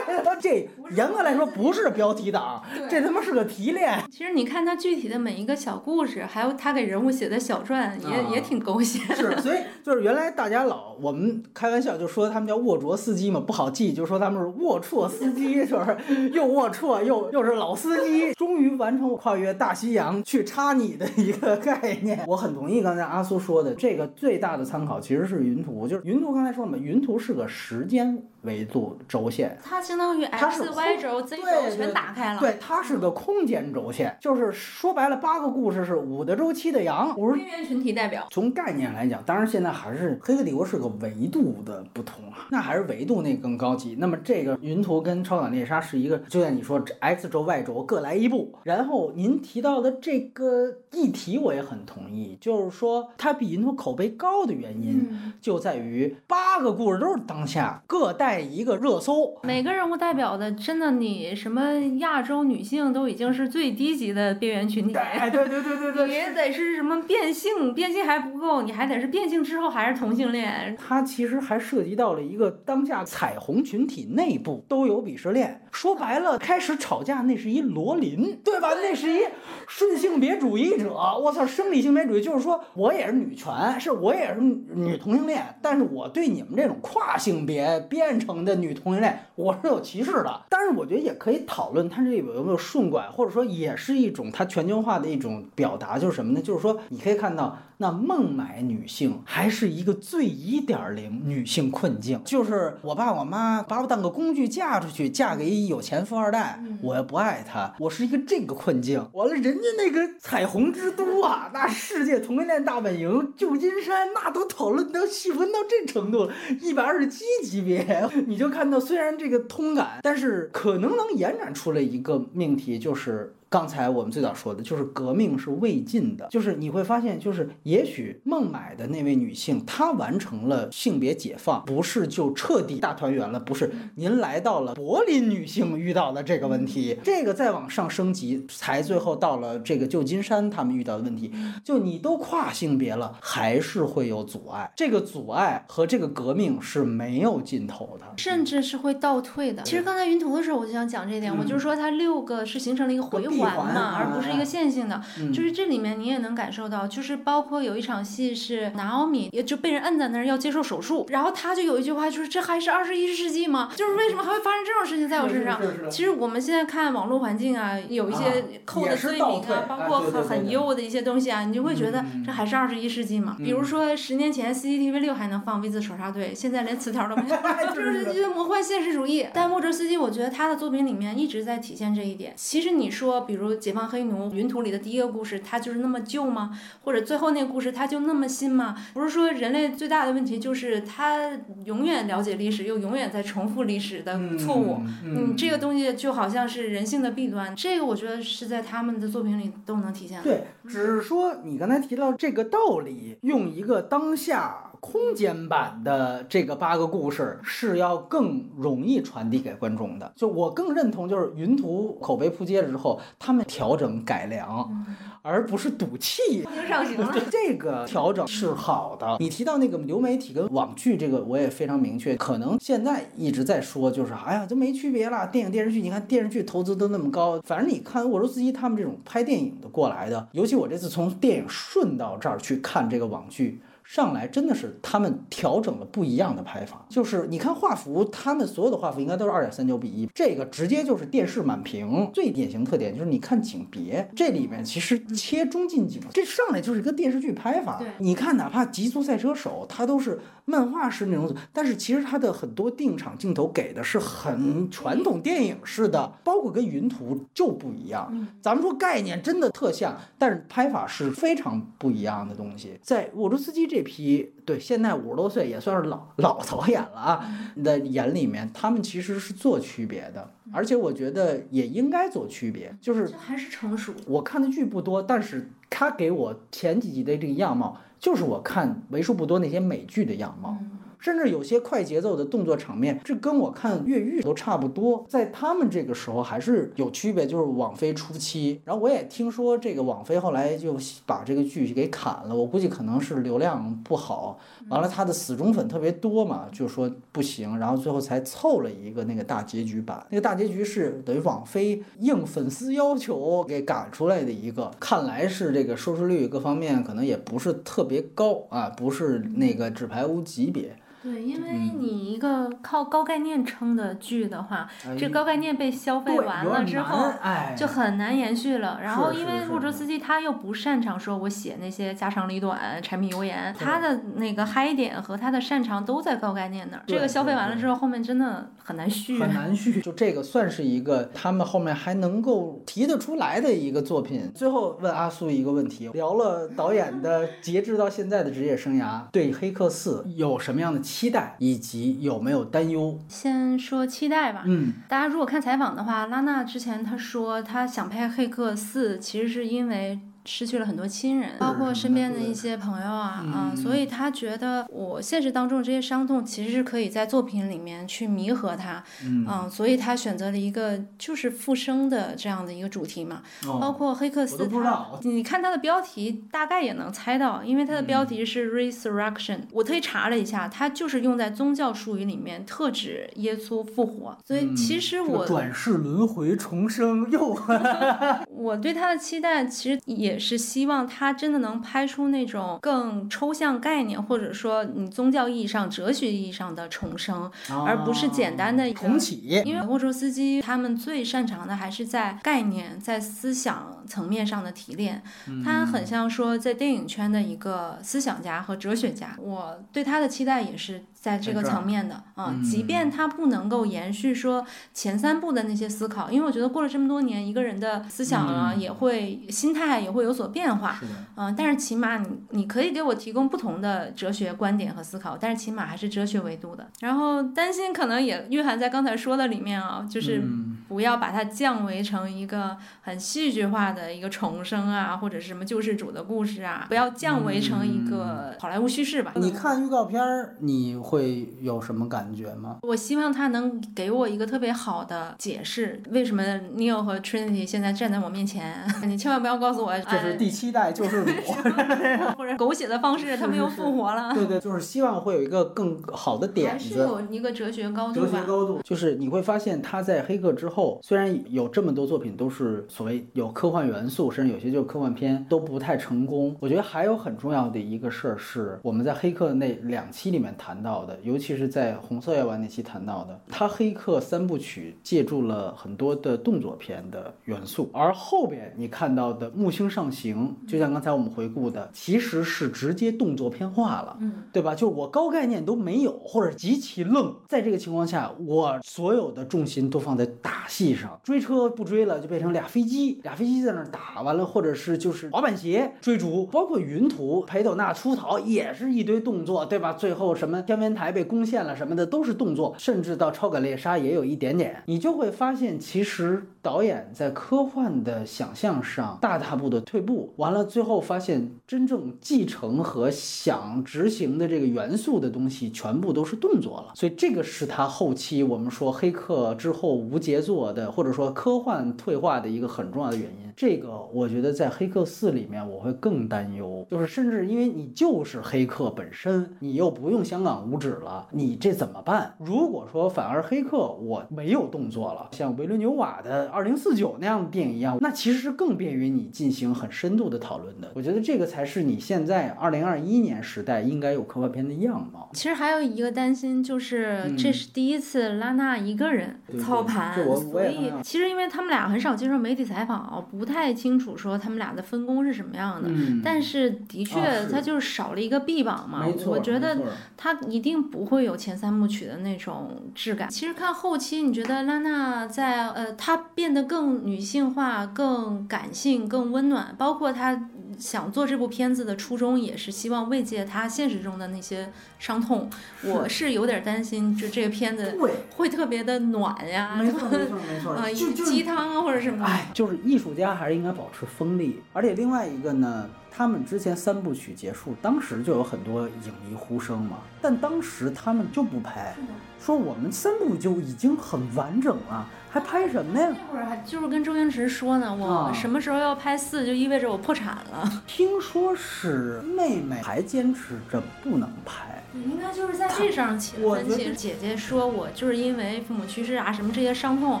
这严格来说不是标题党，这他妈是个提炼。其实你看他具体的每一个小故事，还有他给人物写的小传，也、啊也挺狗血。是，所以就是原来大家老我们开玩笑就说他们叫沃卓司机嘛，不好记，就说他们是龌龊司机，就是又龌龊又又是老司机，终于完成跨越大西洋去插你的一个概念。我很同意刚才阿苏说的，这个最大的参考其实是云图，就是云图刚才说了嘛，云图是个时间维度轴线。它相当于 X、Y 轴、Z 轴全打开了。对，它是个空间轴线，就是说白了，八个故事是五的周期的羊，五十边缘群体代表。从概念来讲，当然现在还是黑客帝国是个维度的不同啊，那还是维度那更高级。那么这个云图跟超感猎杀是一个，就像你说 X 轴、Y 轴各来一步。然后您提到的这个议题，我也很同意，就是说它比银图口碑高的原因，嗯，就在于八个故事都是当下，各带一个热搜。每个人物代表的，真的你什么亚洲女性都已经是最低级的边缘群体。哎，对对对对对，你也得是什么变性，变性还不够，你还得是变性之后还是同性恋。它其实还涉及到了一个当下彩虹群体内部都有鄙视链。说白了，开始吵架那是一罗琳，对吧？那是一顺性别主义者。我操，生理性别主义就是说我也是女权，是我也是女同性恋，但是我对你们这种跨性别变成的女同性恋，我是有歧视的。但是我觉得也可以讨论它这里边有没有顺拐，或者说也是一种它全球化的一种表达，就是什么呢？就是说你可以看到。那孟买女性还是一个最一点零女性困境，就是我爸我妈把我当个工具嫁出去，嫁给一有钱富二代，我又不爱他，我是一个这个困境。完了，人家那个彩虹之都啊，那世界同性恋大本营旧金山，那都讨论到细分到这程度了，一百二十七级别，你就看到虽然这个通感，但是可能能延展出来一个命题，就是。刚才我们最早说的就是革命是未尽的，就是你会发现，就是也许孟买的那位女性，她完成了性别解放，不是就彻底大团圆了，不是您来到了柏林女性遇到的这个问题，这个再往上升级，才最后到了这个旧金山他们遇到的问题，就你都跨性别了，还是会有阻碍，这个阻碍和这个革命是没有尽头的，甚至是会倒退的。其实刚才云图的时候，我就想讲这一点，我就是说它六个是形成了一个回环嘛，而不是一个线性的。就是这里面你也能感受到，就是包括有一场戏是拿奥米也就被人摁在那儿要接受手术，然后他就有一句话，就是这还是二十一世纪吗？就是为什么还会发生这种事情在我身上？其实我们现在看网络环境啊，有一些扣的罪名啊，包括很很优的一些东西啊，你就会觉得这还是二十一世纪吗？比如说十年前 CCTV 六还能放 V 字手刹队，现在连词条都没有，就是这个魔幻现实主义。但莫哲斯基，我觉得他的作品里面一直在体现这一点。其实你说，比如《解放黑奴》云图里的第一个故事，它就是那么旧吗？或者最后那个故事它就那么新吗？不是说人类最大的问题就是他永远了解历史，又永远在重复历史的错误。嗯，这个东西就好像是人性的弊端。这个我觉得是在他们的作品里都能体现。对，只是说你刚才提到这个道理，用一个当下。空间版的这个八个故事是要更容易传递给观众的，就我更认同，就是云图口碑扑街了之后，他们调整改良，而不是赌气。上行了，这个调整是好的。你提到那个流媒体跟网剧，这个我也非常明确，可能现在一直在说，就是哎呀，就没区别了。电影电视剧，你看电视剧投资都那么高，反正你看沃罗斯基他们这种拍电影的过来的，尤其我这次从电影顺到这儿去看这个网剧。上来真的是他们调整了不一样的拍法，就是你看画幅，他们所有的画幅应该都是二点三九比一，这个直接就是电视满屏。最典型特点就是你看景别，这里面其实切中近景，这上来就是一个电视剧拍法。对你看哪怕《极速赛车手》，它都是漫画式那种，但是其实它的很多定场镜头给的是很传统电影式的，包括跟云图就不一样。咱们说概念真的特像，但是拍法是非常不一样的东西。在沃卓斯基这批对现在五十多岁也算是老 老导演了啊的眼里面，他们其实是做区别的，而且我觉得也应该做区别。就是还是成熟。我看的剧不多，但是他给我前几集的这个样貌，就是我看为数不多那些美剧的样貌。甚至有些快节奏的动作场面，这跟我看越狱都差不多。在他们这个时候还是有区别，就是网飞初期。然后我也听说这个网飞后来就把这个剧给砍了，我估计可能是流量不好，完了他的死忠粉特别多嘛，就说不行，然后最后才凑了一个那个大结局版。那个大结局是等于网飞应粉丝要求给赶出来的一个，看来是这个收视率各方面可能也不是特别高啊，不是那个纸牌屋级别。对，因为嗯你一个靠高概念撑的剧的话，哎这高概念被消费完了之后，哎，就很难延续了。然后，因为沃卓斯基他又不擅长说我写那些家长里短、柴米油盐，他的那个嗨点和他的擅长都在高概念那儿。这个消费完了之后，后面真的很难续。很难续。就这个算是一个他们后面还能够提得出来的一个作品。最后问阿苏一个问题，聊了导演的 截至到现在的职业生涯，对《黑客四》有什么样的期待，以及有没有担忧？先说期待吧。嗯，大家如果看采访的话，拉娜之前她说她想拍《黑客四》，其实是因为。失去了很多亲人，包括身边的一些朋友啊啊，嗯所以他觉得我现实当中的这些伤痛其实是可以在作品里面去弥合它，嗯。所以他选择了一个就是复生的这样的一个主题嘛，包哦，括《黑客四我都》不知道它，你看他的标题大概也能猜到，因为它的标题是 resurrection，、我特意查了一下，它就是用在宗教术语里面特指耶稣复活，所以其实这个我、转世轮回重生又 我对他的期待，其实也是希望他真的能拍出那种更抽象概念，或者说你宗教意义上、哲学意义上的重生，而不是简单的重启。因为沃卓斯基他们最擅长的还是在概念、在思想层面上的提炼。他很像说在电影圈的一个思想家和哲学家。我对他的期待也是在这个层面的啊、嗯即便他不能够延续说前三部的那些思考，因为我觉得过了这么多年，一个人的思想啊、也会心态也会有所变化。嗯、但是起码你你可以给我提供不同的哲学观点和思考，但是起码还是哲学维度的。然后担心可能也蕴含在刚才说的里面啊，就是嗯不要把它降维成一个很戏剧化的一个重生啊，或者是什么救世主的故事啊，不要降维成一个好莱坞叙事吧。你看预告片儿，你会有什么感觉吗？我希望他能给我一个特别好的解释，为什么 Neo 和 Trinity 现在站在我面前？你千万不要告诉我，这是第七代救世主。哎或者狗血的方式，他们又复活了。对对，就是希望会有一个更好的点还是子。有一个哲学高度哲学。高度，就是你会发现他在《黑客》之后，虽然有这么多作品都是所谓有科幻元素，甚至有些就是科幻片，都不太成功。我觉得还有很重要的一个事儿是我们在《黑客》那两期里面谈到的，尤其是在《红色夜晚》那期谈到的，他《黑客》三部曲借助了很多的动作片的元素，而后边你看到的《木星上行》，就像刚才我们回顾的，其实是直接动作片化了。嗯，对吧？就是我高概念都没有，或者极其愣，在这个情况下，我所有的重心都放在打戏上，追车不追了，就变成俩飞机，俩飞机在那儿打完了，或者是就是滑板鞋追逐，包括云图裴斗娜出逃也是一堆动作，对吧？最后什么天文台被攻陷了什么的都是动作，甚至到超感猎杀也有一点点，你就会发现其实导演在科幻的想象上大踏步的退步，完了最后发现真正继承和想执行的这个元素的东西全部都是动作了，所以这个是他后期我们说黑客之后无杰作的，或者说科幻退化的一个很重要的原因。这个我觉得在《黑客四》里面我会更担忧，就是甚至因为你就是黑客本身，你又不用香港无指了，你这怎么办？如果说反而黑客我没有动作了，像维伦纽瓦的《二零四九》那样的电影一样，那其实是更便于你进行很深度的讨论的。我觉得这个才是你现在二零二一年时代应该有科幻片的样貌。其实还有一个担心就是，嗯这是第一次拉娜一个人操盘，所以也其实因为他们俩很少接受媒体采访，不太清楚说他们俩的分工是什么样的。嗯，但是的确他就是少了一个臂膀嘛。没错，我觉得他一定不会有前三部曲的那种质感。其实看后期，你觉得拉娜在呃，她变得更女性化、更感性、更温暖，包括她想做这部片子的初衷，也是希望慰藉他现实中的那些伤痛。我是。有点担心，就这个片子，会特别的暖呀，没错没错没错，啊，鸡汤啊或者什么。哎，就是艺术家还是应该保持锋利，而且另外一个呢，他们之前三部曲结束，当时就有很多影迷呼声嘛，但当时他们就不拍，说我们三部就已经很完整了，还拍什么呀？那会儿还就是跟周星驰说呢，我啊什么时候要拍四，就意味着我破产了。听说是妹妹还坚持着不能拍。应该就是在这上起了分歧。姐姐说我就是因为父母去世啊，什么这些伤痛，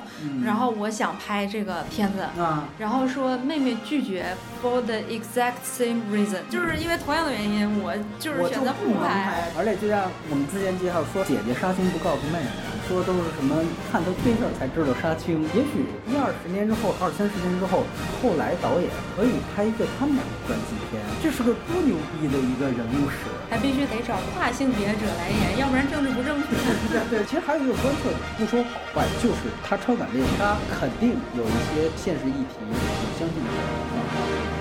嗯然后我想拍这个片子。啊，然后说妹妹拒绝，for the exact same reason，就是因为同样的原因，我就是选择不。拍，而且就像我们之前介绍说，姐姐杀青不告诉妹妹，说都是什么看到对面才知道杀青。也许一二十年之后，二三十年之后，后来导演可以拍一个他们俩的传记片，这是个多牛逼的一个人物史。还必须得找跨性别者来演，要不然政治不正确。对对，其实还有一个观测点，不说好坏，就是他超感猎杀肯定有一些现实议题，我相信是。